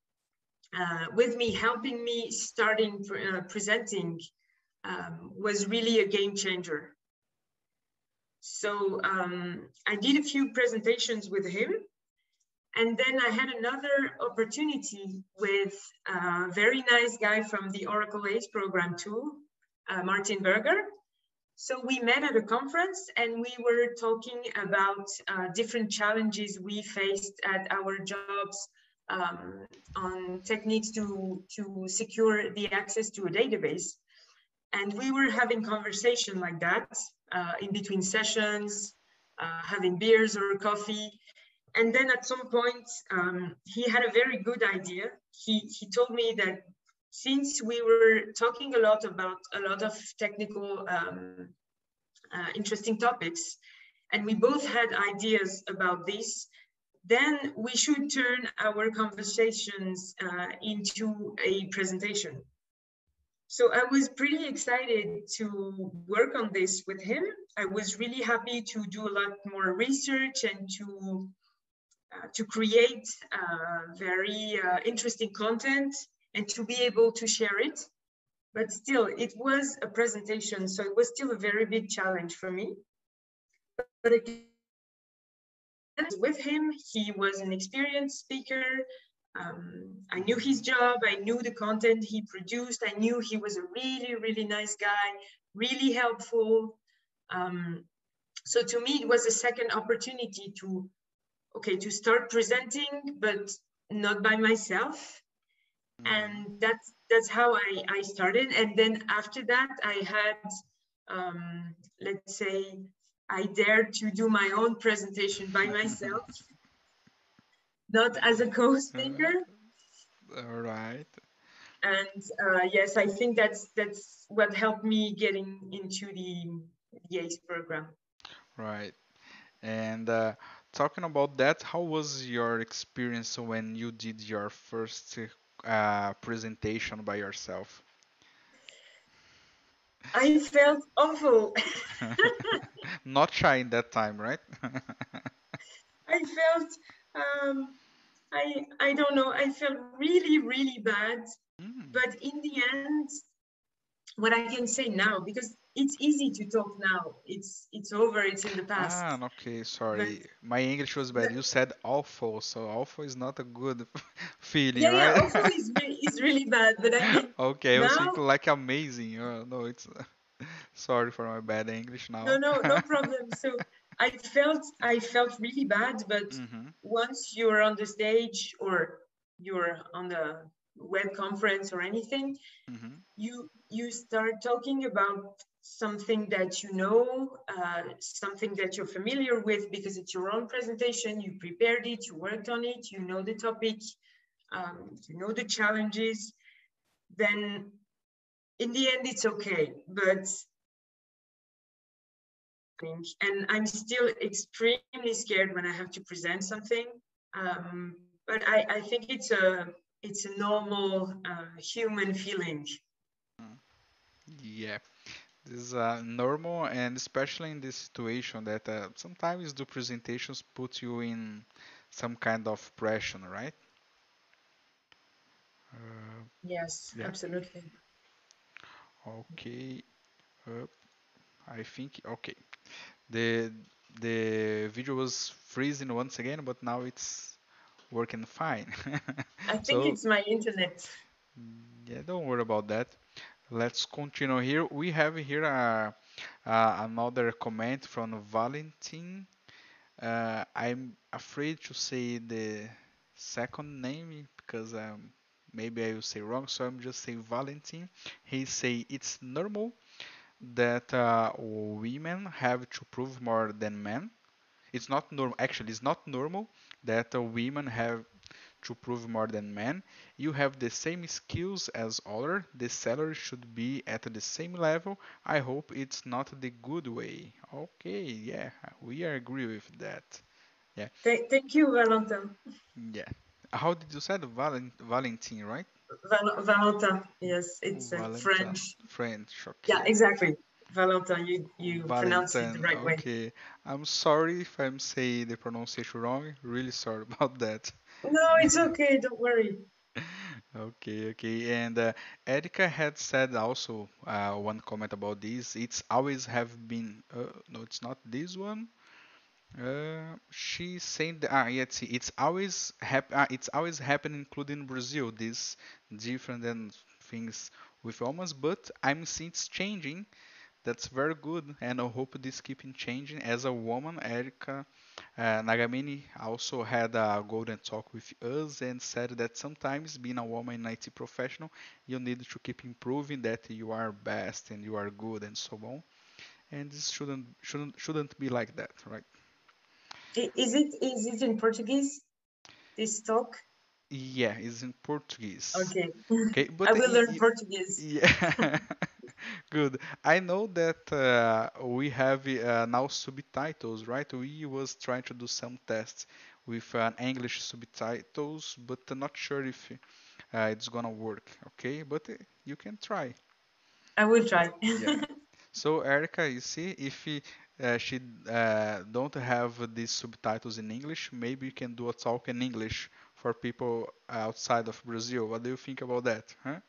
uh, with me, helping me starting uh, presenting, um, was really a game changer. So um, I did a few presentations with him. And then I had another opportunity with a very nice guy from the Oracle Ace program too, uh, Martin Berger. So we met at a conference and we were talking about uh, different challenges we faced at our jobs um, on techniques to, to secure the access to a database. And we were having conversation like that uh, in between sessions, uh, having beers or coffee. And then at some point, um, he had a very good idea. He, he told me that since we were talking a lot about a lot of technical um, uh, interesting topics, and we both had ideas about this, then we should turn our conversations uh, into a presentation. So I was pretty excited to work on this with him. I was really happy to do a lot more research and to uh, to create uh, very uh, interesting content and to be able to share it. But still, it was a presentation, so it was still a very big challenge for me. But again, with him, he was an experienced speaker. Um, I knew his job, I knew the content he produced, I knew he was a really, really nice guy, really helpful. Um, so to me, it was a second opportunity to okay to start presenting but not by myself. Mhm. And that's that's how I, I started. And then after that, I had, um, let's say, I dared to do my own presentation by myself, not as a co-speaker. All right. And uh, yes, I think that's that's what helped me getting into the the ACE program. Right. And uh, talking about that, how was your experience when you did your first uh, presentation by yourself? I felt awful. Not shy in that time, right? I felt um, I I don't know. I felt really really bad. Mm. But in the end, what I can say now, because it's easy to talk now. It's it's over. It's in the past. Ah, okay, But, sorry. My English was bad. but You said awful, so awful is not a good feeling, yeah, yeah. right? Also, is really is really bad. But I mean Okay, I was now, like amazing. Uh, no, it's sorry for my bad English no, now. no, no no problem. So I felt I felt really bad. But hmm once you're on the stage or you're on the web conference or anything, hmm you you start talking about something that you know, uh, something that you're familiar with because it's your own presentation. You prepared it, you worked on it, you know the topic, um, you know the challenges. Then in the end, it's okay. But and I'm still extremely scared when I have to present something. Um, but I, I think it's a it's a normal uh, human feeling. Yeah, this is uh, normal, and especially in this situation that uh, sometimes the presentations put you in some kind of pressure, right? Uh, Yes, yeah. absolutely. Okay. Uh, I think okay. The the video was freezing once again, but now it's working fine. I think So it's my internet. yeah, don't worry about that. Let's continue here. We have here a, uh, another comment from Valentin. Uh, I'm afraid to say the second name because um, maybe I will say wrong, so I'm just say Valentin. He say it's normal that uh, women have to prove more than men. It's not normal. Actually, it's not normal that uh, women have to prove more than men. You have the same skills as other. The salary should be at the same level. I hope it's not the good way. Okay, yeah, we agree with that. Yeah, Th- thank you, Valentin. yeah. How did you say it? Valent Valentin, right? Val- Valentin. Yes, it's uh, French. French. Yeah, exactly. Valentin, you you pronounce it the right way. Okay. I'm sorry if I'm saying the pronunciation wrong. Really sorry about that. No, it's okay. Don't worry. Okay, okay. And uh, Erica had said also uh, one comment about this. It's always have been. Uh, no, it's not this one. Uh, saying that ah, yeah, see, it's always hap- uh, it's always happening, including Brazil. This different than things with almost, but I'm seeing it's changing. That's very good, and I hope this keeping changing. As a woman, Erica uh, Nagamini also had a golden talk with us and said that sometimes being a woman in IT professional, you need to keep improving that you are best and you are good and so on. And this shouldn't shouldn't shouldn't be like that, right? Is it is it in Portuguese? This talk? Yeah, it's in Portuguese. Okay. Okay, but I will learn Portuguese. yeah, good. I know that uh, we have uh, now subtitles, right? We was trying to do some tests with uh, English subtitles, but not sure if uh, it's gonna work. Okay, but uh, you can try. I will try. Yeah. So Erica, you see, if uh, she uh, don't have these subtitles in English, maybe you can do a talk in English for people outside of Brazil. What do you think about that? Huh?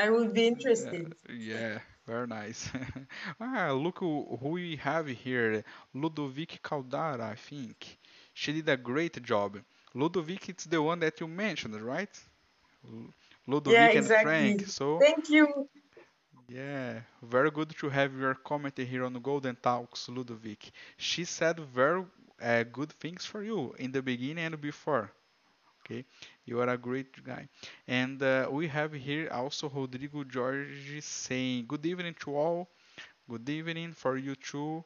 I will be Uh, interested. yeah, very nice. ah, look who, we have here, Ludovic Caldara, I think. She did a great job. Ludovic, it's the one that you mentioned, right? Lu- Yeah, Ludovic and Frank. exactly. So Thank you. Yeah, very good to have your comment here on Golden Talks, Ludovic. She said very uh, good things for you in the beginning and before. Okay, you are a great guy. And uh, we have here also Rodrigo Jorge saying, Good evening to all. Good evening for you too,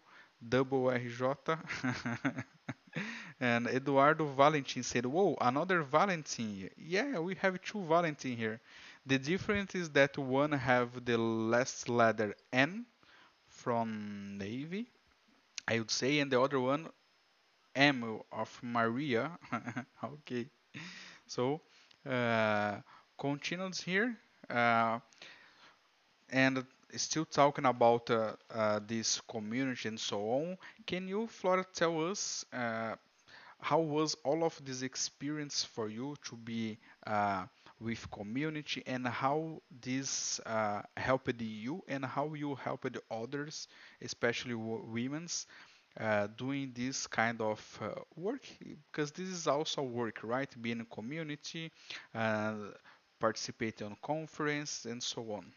double RJ. and Eduardo Valentin said, Whoa, another Valentin. Yeah, we have two Valentin here. The difference is that one have the last letter N from Navy, I would say, and the other one M of Maria. okay, so uh, continues here. Uh, and still talking about uh, uh, this community and so on, can you, Flora, tell us uh, how was all of this experience for you to be with community and how this helped you and how you helped others, especially women's, uh, doing this kind of uh, work because this is also work, right? Being in community, uh, participating on conference and so on.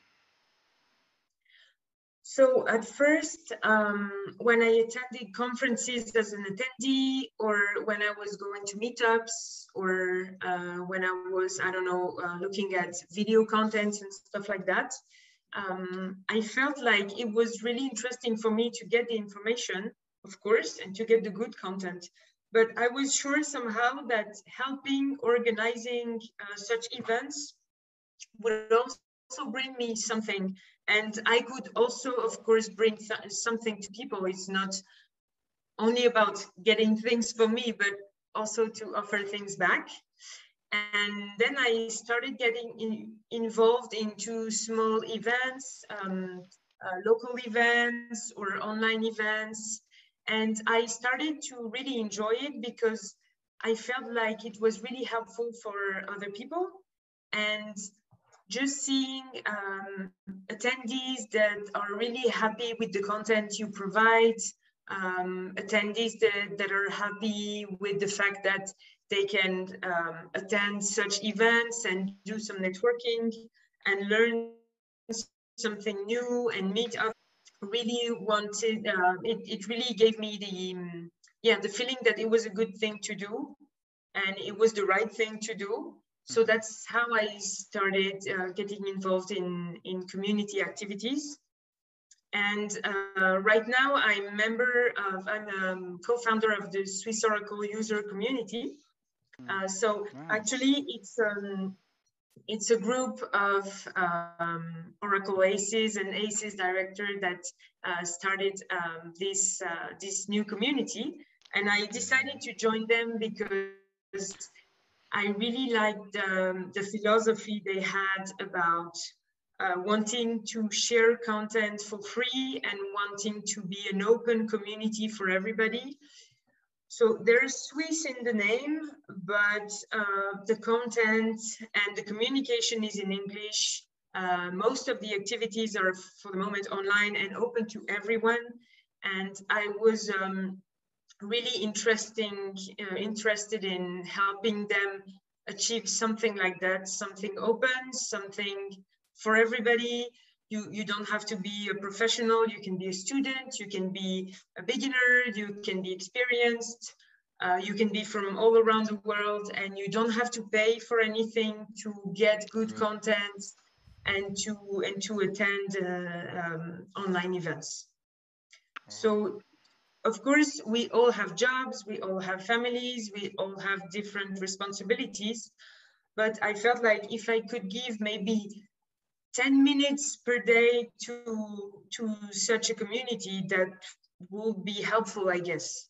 So at first, um, when I attended conferences as an attendee, or when I was going to meetups, or uh, when I was, I don't know, uh, looking at video contents and stuff like that, um, I felt like it was really interesting for me to get the information, of course, and to get the good content. But I was sure somehow that helping organizing uh, such events would also bring me something. And i could also of course bring something to people. It's not only about getting things for me but also to offer things back. And then i started getting in, involved into small events um, uh, local events or online events and i started to really enjoy it because i felt like it was really helpful for other people. And just seeing um, attendees that are really happy with the content you provide, um, attendees that, that are happy with the fact that they can um, attend such events and do some networking and learn something new and meet up really wanted uh, it, it really gave me the um, yeah the feeling that it was a good thing to do and it was the right thing to do so that's how I started uh, getting involved in, in community activities. And uh, right now I'm member of, I'm a co-founder of the Swiss Oracle user community. Hmm. Uh, so actually it's, um, it's a group of um, Oracle ACES and ACES director that uh, started um, this, uh, this new community. And I decided to join them because I really liked um, the philosophy they had about uh, wanting to share content for free and wanting to be an open community for everybody. So there's Swiss in the name, but uh, the content and the communication is in English. Uh, most of the activities are for the moment online and open to everyone. And I was um, really interesting, uh, interested in helping them achieve something like that, something open, something for everybody. You, you don't have to be a professional, you can be a student, you can be a beginner, you can be experienced, uh, you can be from all around the world, and you don't have to pay for anything to get good mm. content and to and to attend uh, um, online events. So of course, we all have jobs, we all have families, we all have different responsibilities. But I felt like if I could give maybe 10 minutes per day to, to such a community, that will be helpful, I guess.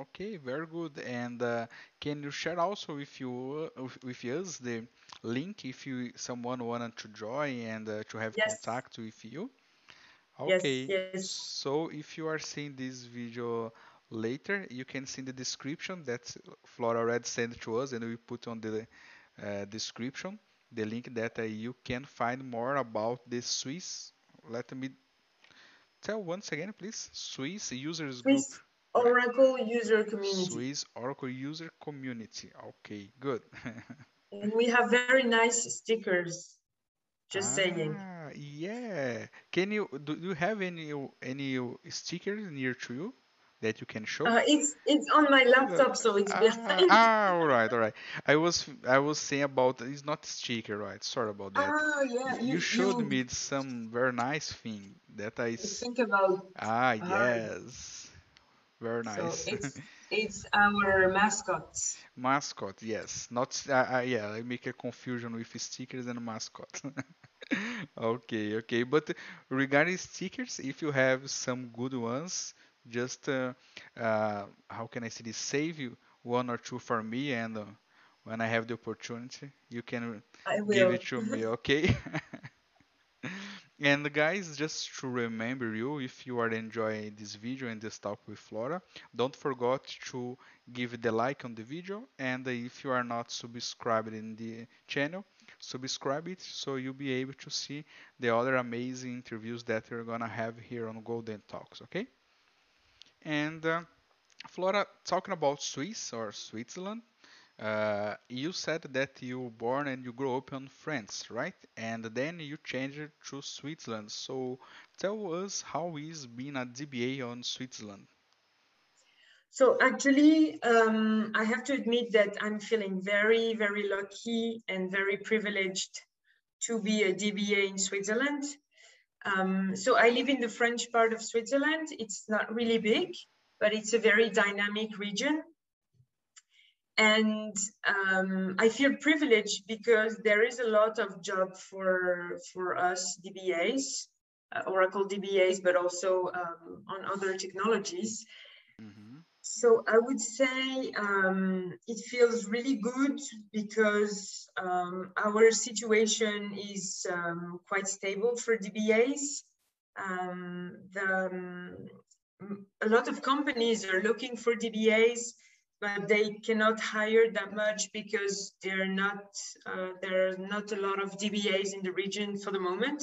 Okay, very good. And uh, can you share also with you with, with us the link if you someone wanted to join and uh, to have yes. contact with you? Okay, yes, yes. so if you are seeing this video later, you can see in the description that Flora already sent to us and we put on the uh, description the link that uh, you can find more about the Swiss. Let me tell once again, please. Swiss users Swiss group. Oracle user community. Swiss Oracle user community. Okay, good. and we have very nice stickers. Just ah, saying. Yeah. Can you do you have any any stickers near to you? That you can show? Uh, it's it's on my laptop, so it's Ah, behind. ah, all right, all right. I was I was saying about it's not sticker, right? Sorry about that. Ah, yeah, You you showed you me some very nice thing that I think about ah ah, yes, very so nice. it's it's our mascots. Mascot, yes. Not uh, uh, yeah, I make a confusion with stickers and mascot. Okay, okay. But regarding stickers, if you have some good ones, just uh, uh, how can I say this? Save you one or two for me, and uh, when I have the opportunity, you can give it to me, okay? And guys, just to remember you, if you are enjoying this video and this talk with Flora, don't forget to give the like on the video. And if you are not subscribed in the channel, subscribe it so you'll be able to see the other amazing interviews that we're gonna have here on Golden Talks, okay? And uh, Flora, talking about Swiss or Switzerland, uh, you said that you were born and you grew up in France, right? And then you changed to Switzerland. So tell us how is being a DBA on Switzerland. So actually, um, I have to admit that I'm feeling very, very lucky and very privileged to be a DBA in Switzerland. Um, so I live in the French part of Switzerland. It's not really big, but it's a very dynamic region. And um, I feel privileged because there is a lot of job for, for us DBAs, uh, Oracle DBAs, but also um, on other technologies. hmm So I would say um, it feels really good because um, our situation is um, quite stable for DBAs. Um, the, um, a lot of companies are looking for DBAs, but they cannot hire that much because are not uh, there are not a lot of DBAs in the region for the moment.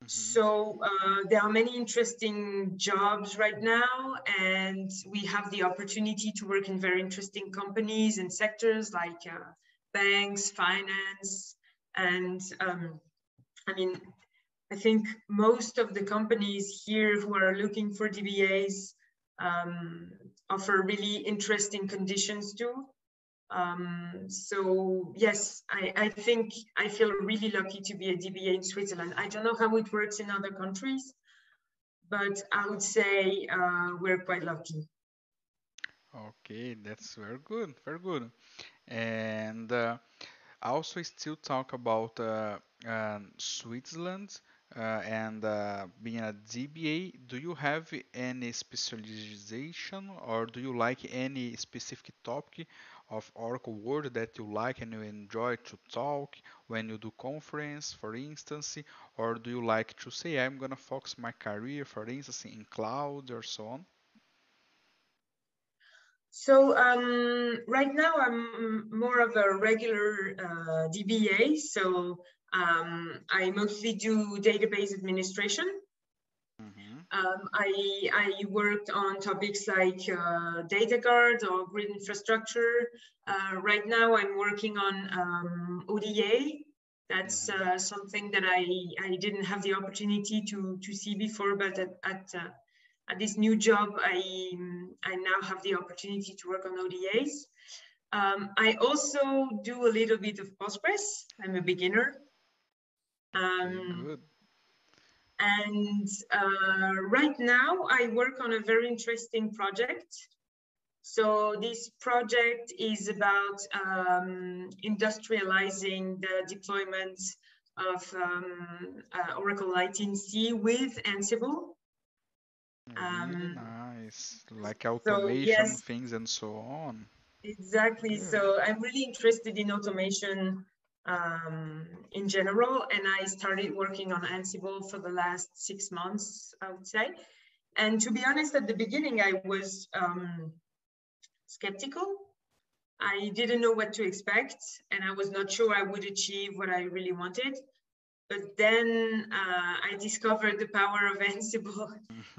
Hmm So uh, there are many interesting jobs right now, and we have the opportunity to work in very interesting companies and sectors like uh, banks, finance, and um, I mean, I think most of the companies here who are looking for DBAs um, offer really interesting conditions too. Um, so yes, I, I think I feel really lucky to be a DBA in Switzerland. I don't know how it works in other countries, but I would say uh, we're quite lucky. Okay, that's very good, very good. And uh, also still talk about uh, um, Switzerland uh, and uh, being a DBA. Do you have any specialization or do you like any specific topic of Oracle Word that you like and you enjoy to talk when you do conference, for instance, or do you like to say I'm gonna focus my career, for instance, in cloud or so on? So um, right now I'm more of a regular uh, DBA. So um, I mostly do database administration. Um, I, I worked on topics like uh, data guard or grid infrastructure. Uh, right now I'm working on um, ODA. That's hmm uh, something that I, I didn't have the opportunity to, to see before, but at, at, uh, at this new job, I, I now have the opportunity to work on ODAs. Um, I also do a little bit of Postgres. I'm a beginner. Um, good. And uh, right now, I work on a very interesting project. So this project is about um, industrializing the deployment of um, uh, Oracle ITNC with Ansible. Um, nice. Like so automation yes, things and so on. exactly. Good. So I'm really interested in automation um, in general, and I started working on Ansible for the last six months, I would say. And to be honest, at the beginning, I was um, skeptical. I didn't know what to expect, and I was not sure I would achieve what I really wanted. But then uh, I discovered the power of Ansible,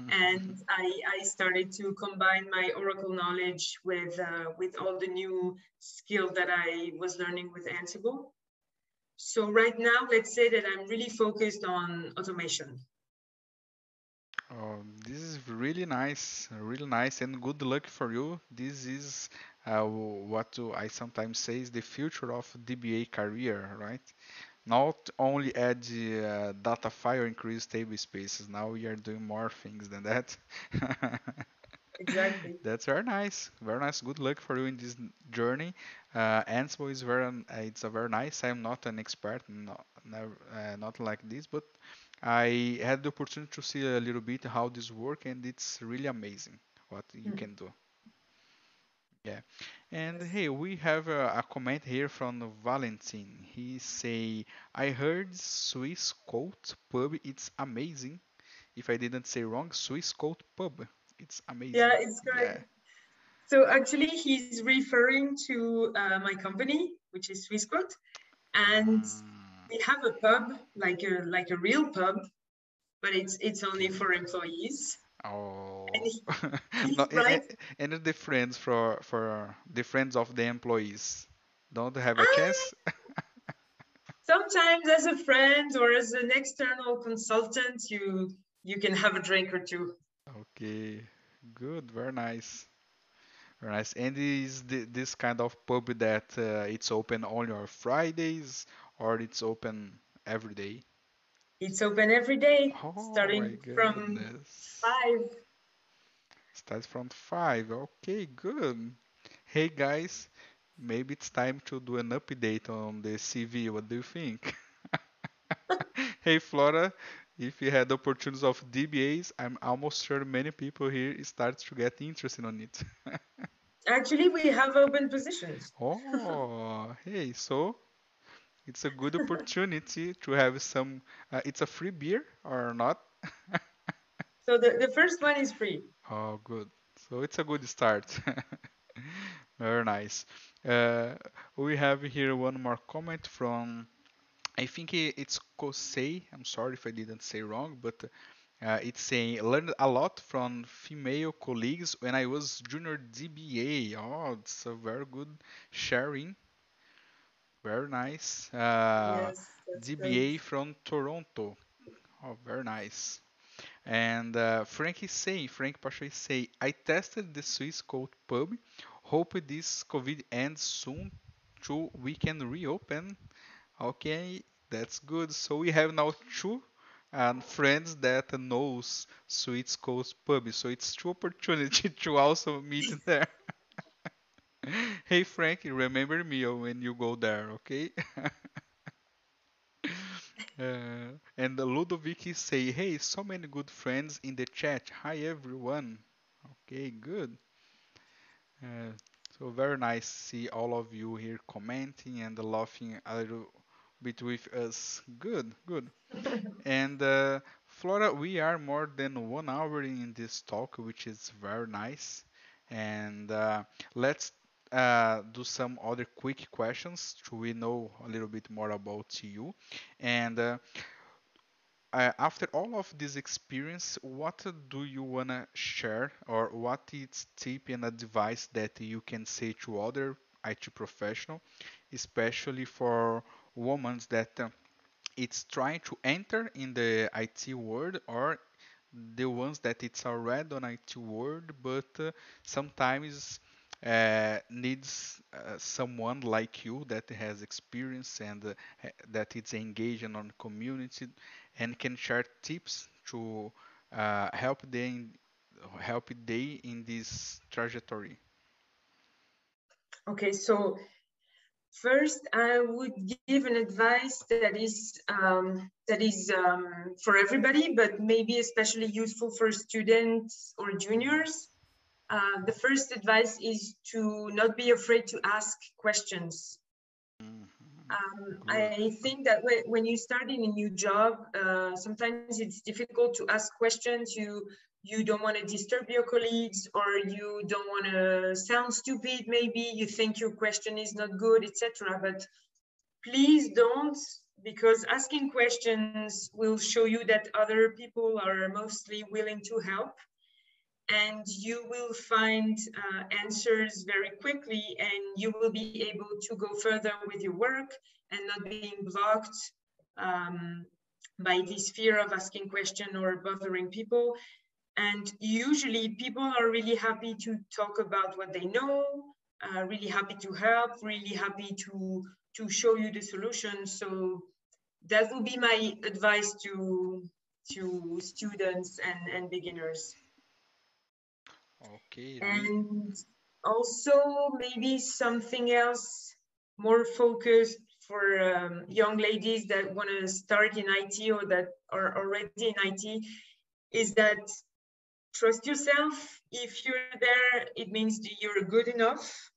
and I, I started to combine my Oracle knowledge with uh, with all the new skill that I was learning with Ansible. So right now, let's say that I'm really focused on automation. Oh, this is really nice, really nice, and good luck for you. This is uh, what I sometimes say is the future of DBA career, right? Not only add uh, data file, increase table spaces. Now we are doing more things than that. Exactly. That's very nice. Very nice. Good luck for you in this journey. Uh, Ansible is very, uh, it's a very nice. I'm not an expert, not, never, uh, not like this, but I had the opportunity to see a little bit how this work, and it's really amazing what you Mm, can do. Yeah. And hey, we have a, a comment here from Valentin. He say, I heard Swiss Coat Pub. It's amazing. If I didn't say wrong, Swissquote Pub. It's amazing." Yeah, it's Yeah. So actually, he's referring to uh, my company, which is Swissquote, and we have a pub, like a like a real pub, but it's it's only for employees. And Oh, he, no, and, and right. and the friends for for the friends of the employees don't have a Ah, chance? sometimes as a friend or as an external consultant, you you can have a drink or two. Okay, good, very nice, nice. And is the, this kind of pub that uh, it's open only on Fridays or it's open every day? It's open every day, Oh starting from five. Starts from five. Okay, good. Hey guys, maybe it's time to do an update on the CV. What do you think? Hey Flora, if you had opportunities of DBAs, I'm almost sure many people here start to get interested on it. Actually, we have open positions. Oh, hey, so it's a good opportunity to have some. Uh, it's a free beer or not? So the, the first one is free. Oh, good. So it's a good start. Very nice. Uh, we have here one more comment from, I think it's Kosei. I'm sorry if I didn't say wrong, but uh, it's saying learned a lot from female colleagues when I was junior DBA. Oh, it's a very good sharing. Very nice. Uh, Yes, that's great. DBA from Toronto. Oh, very nice. And uh, Franck is saying, Franck Pachot is saying, I tested the Swissquote Pub. Hope this COVID ends soon so we can reopen. Okay, that's good. So we have now two um, friends that knows Swissquote Pub. So it's two opportunity to also meet there. hey Franck, remember me when you go there, okay? Uh, and Ludovic say, hey, so many good friends in the chat. Hi everyone. Okay, good. Uh, so very nice see all of you here commenting and laughing a little bit with us. Good, good. And uh, Flora, we are more than one hour in this talk, which is very nice. And uh, let's uh, do some other quick questions to we know a little bit more about you. And uh, after all of this experience, what do you wanna share, or what is tip and advice that you can say to other IT professional, especially for women that uh, it's trying to enter in the IT world or the ones that it's already on IT world, but uh, sometimes uh, needs uh, someone like you that has experience and uh, ha- that is engaged on community and can share tips to uh, help them help they in this trajectory. Okay, so first I would give an advice that is um, that is um, for everybody, but maybe especially useful for students or juniors. Uh, the first advice is to not be afraid to ask questions. Mhm. Um, I think that when, when you start in a new job, uh, sometimes it's difficult to ask questions. You you don't want to disturb your colleagues, or you don't want to sound stupid. Maybe you think your question is not good, etc. But please don't, because asking questions will show you that other people are mostly willing to help and you will find uh, answers very quickly and you will be able to go further with your work and not being blocked um, by this fear of asking question or bothering people And usually people are really happy to talk about what they know, uh, really happy to help, really happy to, to show you the solution. So that would be my advice to, to students and, and beginners. Okay. And also maybe something else more focused for um, young ladies that want to start in IT or that are already in IT is that trust yourself. If you're there, it means you're good enough.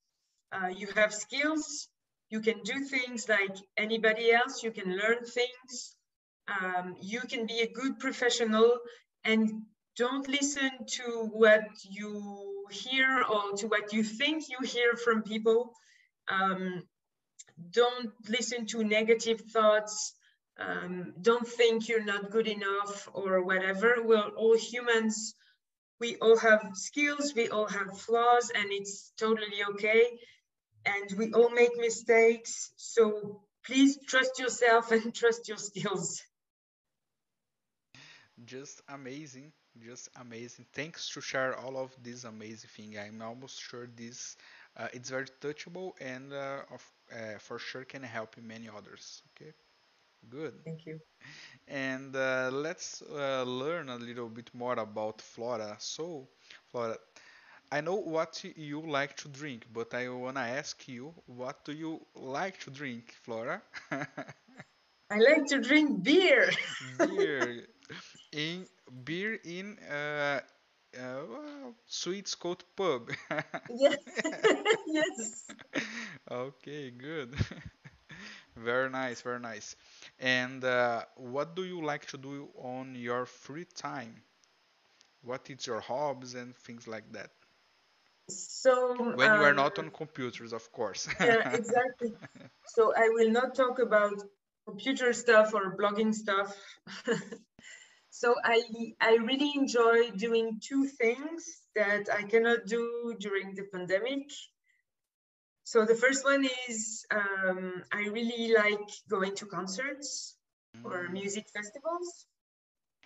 Uh, you have skills. You can do things like anybody else. You can learn things. Um, you can be a good professional and don't listen to what you hear or to what you think you hear from people. Um, don't listen to negative thoughts. Um, don't think you're not good enough or whatever. We're all humans. We all have skills, we all have flaws, and it's totally okay. And we all make mistakes. So please trust yourself and trust your skills. Just amazing, just amazing. Thanks to share all of this amazing thing. I'm almost sure this uh, it's very touchable and uh, of, uh, for sure can help many others. Okay, good. Thank you. And uh, let's uh, learn a little bit more about Flora. So, Flora, I know what you like to drink, but I wanna ask you, what do you like to drink, Flora? I like to drink beer. Beer. In beer in uh, uh, well, Swissquote Pub. yes. yes. Okay, good. Very nice, very nice. And uh, what do you like to do on your free time? What is your hobbies and things like that? So When you are um, not on computers, of course. yeah, exactly. So I will not talk about computer stuff or blogging stuff. so I I really enjoy doing two things that I cannot do during the pandemic. So the first one is um, I really like going to concerts or Mm, music festivals.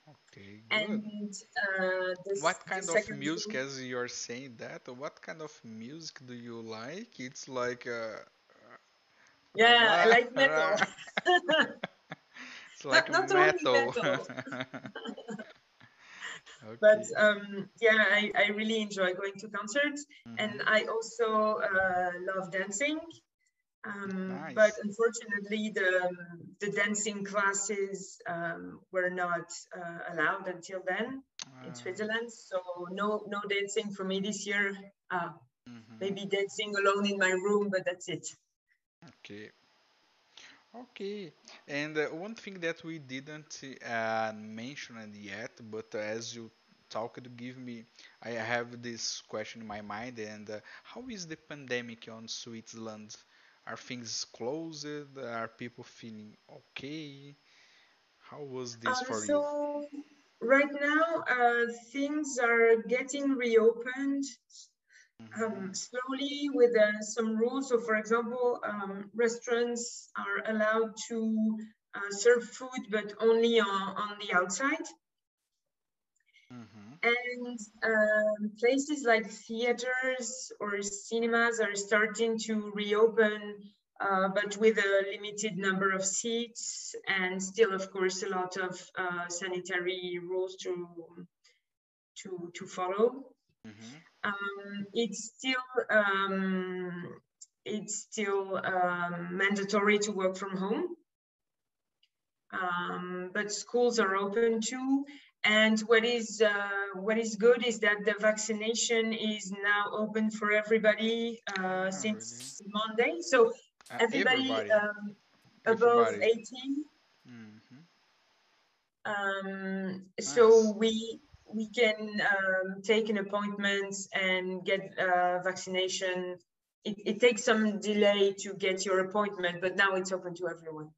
okay, good. And uh, this, What kind of music, thing, as you're saying that, what kind of music do you like? It's like uh, yeah, I like metal. It's not like not only metal. metal, but um, yeah, I, I really enjoy going to concerts, and hmm I also uh, love dancing. Um, but unfortunately, the the dancing classes um, were not uh, allowed until then in Uh, Switzerland. So no no dancing for me this year. Uh, hmm maybe dancing alone in my room, but that's it. Okay. Okay. And uh, one thing that we didn't uh, mention it yet, but uh, as you talked, to give me, I have this question in my mind. And uh, how is the pandemic on Switzerland? Are things closed? Are people feeling okay? How was this Um, for you? so right now, uh, things are getting reopened hmm um, slowly with uh, some rules. So, for example, um, restaurants are allowed to uh, serve food, but only on, on the outside. And um, places like theaters or cinemas are starting to reopen, uh, but with a limited number of seats, and still, of course, a lot of uh, sanitary rules to to to follow. hmm Um, it's still um, it's still um, mandatory to work from home, um, but schools are open too. And what is uh, what is good is that the vaccination is now open for everybody uh, really? since Monday. So Uh, everybody everybody. um, above Everybody. 18 hmm um, so we we can um, take an appointment and get uh, vaccination. It, it takes some delay to get your appointment, but now it's open to everyone.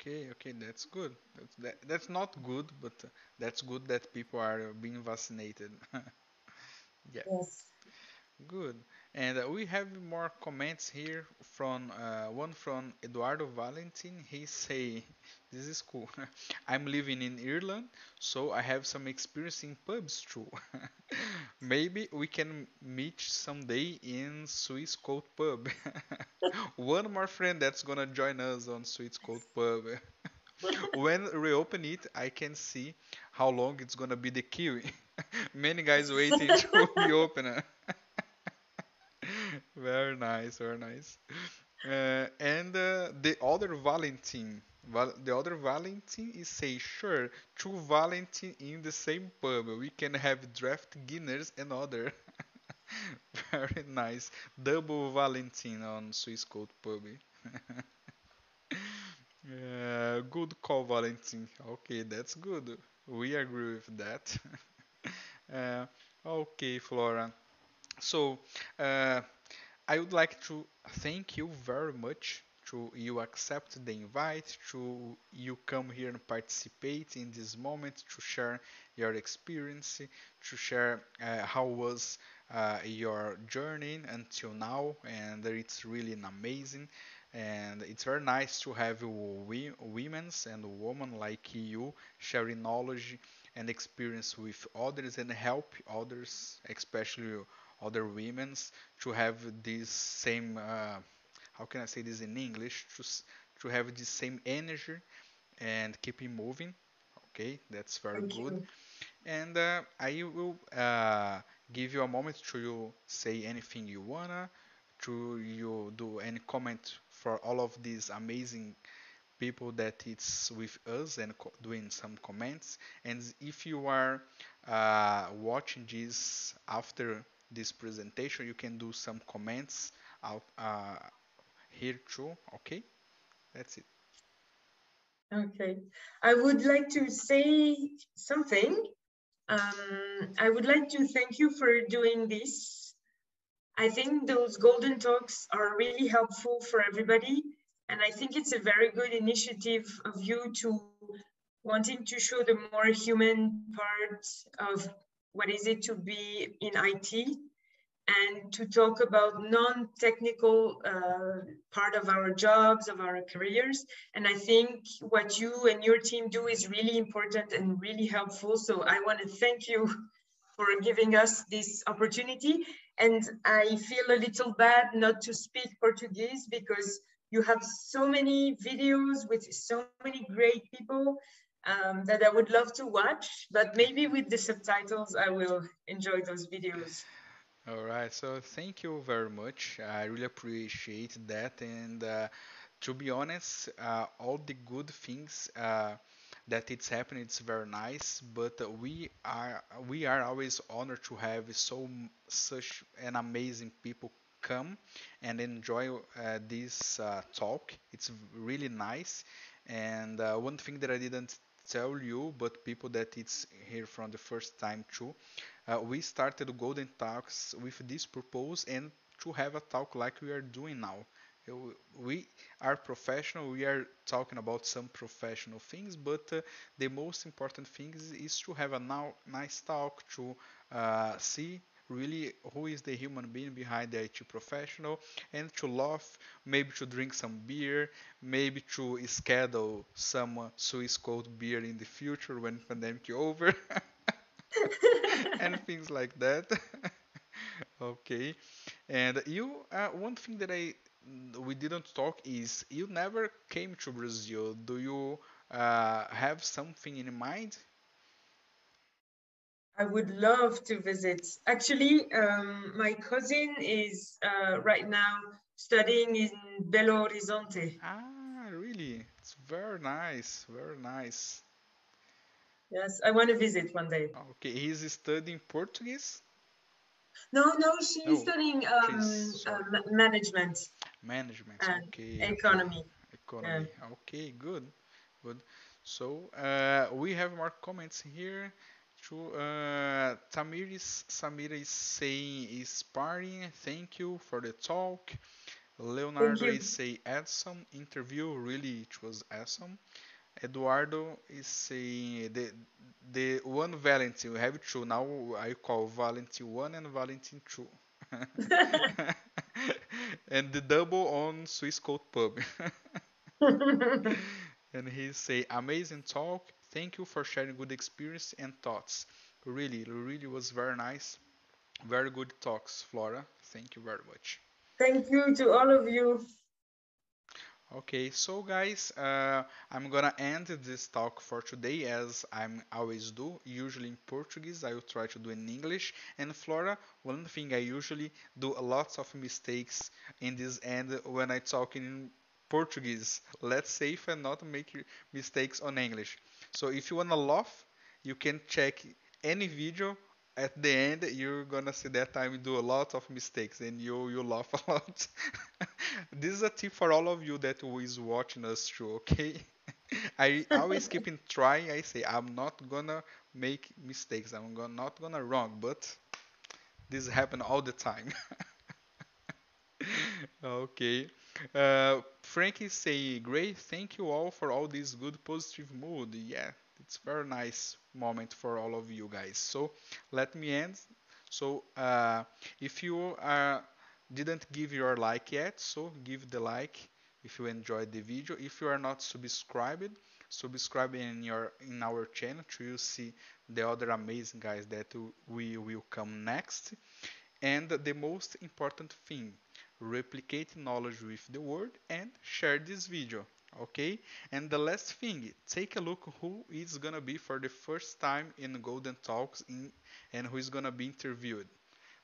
Okay, okay, that's good. That's that, that's not good, but that's good that people are being vaccinated. Yeah, Yes. good. And uh, we have more comments here from uh, one from Eduardo Valentin. He say, "This is cool. I'm living in Ireland, so I have some experience in pubs too. Maybe we can meet someday in Swissquote Pub. one more friend that's gonna join us on Swissquote Pub. when we open it, I can see how long it's gonna be the queue. Many guys waiting to be open." Very nice, very nice. Uh, and uh, the other Valentin, Val the other Valentin is say, sure, two Valentin in the same pub. We can have draft Guinness and other. Very nice. Double Valentin on Swissquote Pub. Uh, good call, Valentin. Okay, that's good. We agree with that. Uh, okay, Flora. So, uh, I would like to thank you very much to you accept the invite, to you come here and participate in this moment, to share your experience, to share uh, how was uh, your journey until now, and it's really amazing. And it's very nice to have women and women like you sharing knowledge and experience with others and help others, especially other women's to have this same uh, how can I say this in English to to have the same energy and keeping moving. Okay, that's very Thank good. you. And uh, I will uh, give you a moment to you say anything you wanna, to you do any comment for all of these amazing people that it's with us and doing some comments. And if you are uh, watching this after this presentation, you can do some comments out uh, here too. Okay, that's it. Okay. I would like to say something. Um, I would like to thank you for doing this. I think those golden talks are really helpful for everybody. And I think it's a very good initiative of you to wanting to show the more human part of what is it to be in IT and to talk about non-technical uh, part of our jobs, of our careers. And I think what you and your team do is really important and really helpful. So I want to thank you for giving us this opportunity. And I feel a little bad not to speak Portuguese because you have so many videos with so many great people um, that I would love to watch, but maybe with the subtitles, I will enjoy those videos. All right, so thank you very much. I really appreciate that. And uh, to be honest, uh, all the good things uh, that it's happening, it's very nice. But we are we are always honored to have so such an amazing people come and enjoy uh, this uh, talk. It's really nice. And uh, one thing that I didn't tell you, but people that it's here from the first time too, uh, we started Golden Talks with this purpose and to have a talk like we are doing now. Uh, We are professional, we are talking about some professional things, but uh, the most important thing is, is to have a now nice talk to uh, see really who is the human being behind the IT professional and to laugh, maybe to drink some beer, maybe to schedule some uh, Swissquote beer in the future when pandemic over and things like that. Okay. And you, uh, one thing that I we didn't talk is you never came to Brazil. Do you uh, have something in mind? I would love to visit. Actually, um, my cousin is uh, right now studying in Belo Horizonte. Ah, really? It's very nice, very nice. Yes, I want to visit one day. Okay, he's studying Portuguese? No, no, she's No, studying she's um, uh, management management. Okay, okay, economy. Yeah. economy. Okay, good, good. So uh, we have more comments here. To uh, Tamiris Samira is saying is partying. Thank you for the talk. Leonardo is say awesome interview. Really, it was awesome. Eduardo is saying the the one Valentine. We have two now. I call Valentine one and Valentine two. and the double on Swissquote Pub. and he say, amazing talk. Thank you for sharing good experience and thoughts. Really, really was very nice. Very good talks, Flora. Thank you very much. Thank you to all of you. Okay, so guys, uh, I'm gonna end this talk for today as I'm always do. Usually in Portuguese, I will try to do in English. And Flora, one thing I usually do a lots of mistakes in this end when I talk in Portuguese. Let's say if I not make mistakes on English. So if you wanna laugh, you can check any video at the end you're gonna see that I do a lot of mistakes and you you laugh a lot. this is a tip for all of you that is watching us too, okay? I always keep in trying. I say I'm not gonna make mistakes. I'm gonna, not gonna wrong, but this happen all the time. okay. Uh, Frankie say, great. Thank you all for all this good positive mood. Yeah, it's very nice moment for all of you guys. So let me end. So uh, if you uh, didn't give your like yet, so give the like if you enjoyed the video. If you are not subscribed, subscribe in your in our channel to see the other amazing guys that we will come next. And the most important thing, replicate knowledge with the world and share this video okay? And the last thing take a look who is gonna be for the first time in golden talks in and who is gonna be interviewed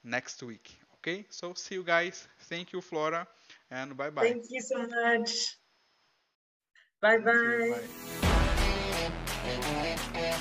next week okay? So see you guys. Thank you flora and bye bye thank you so much. Bye bye, bye.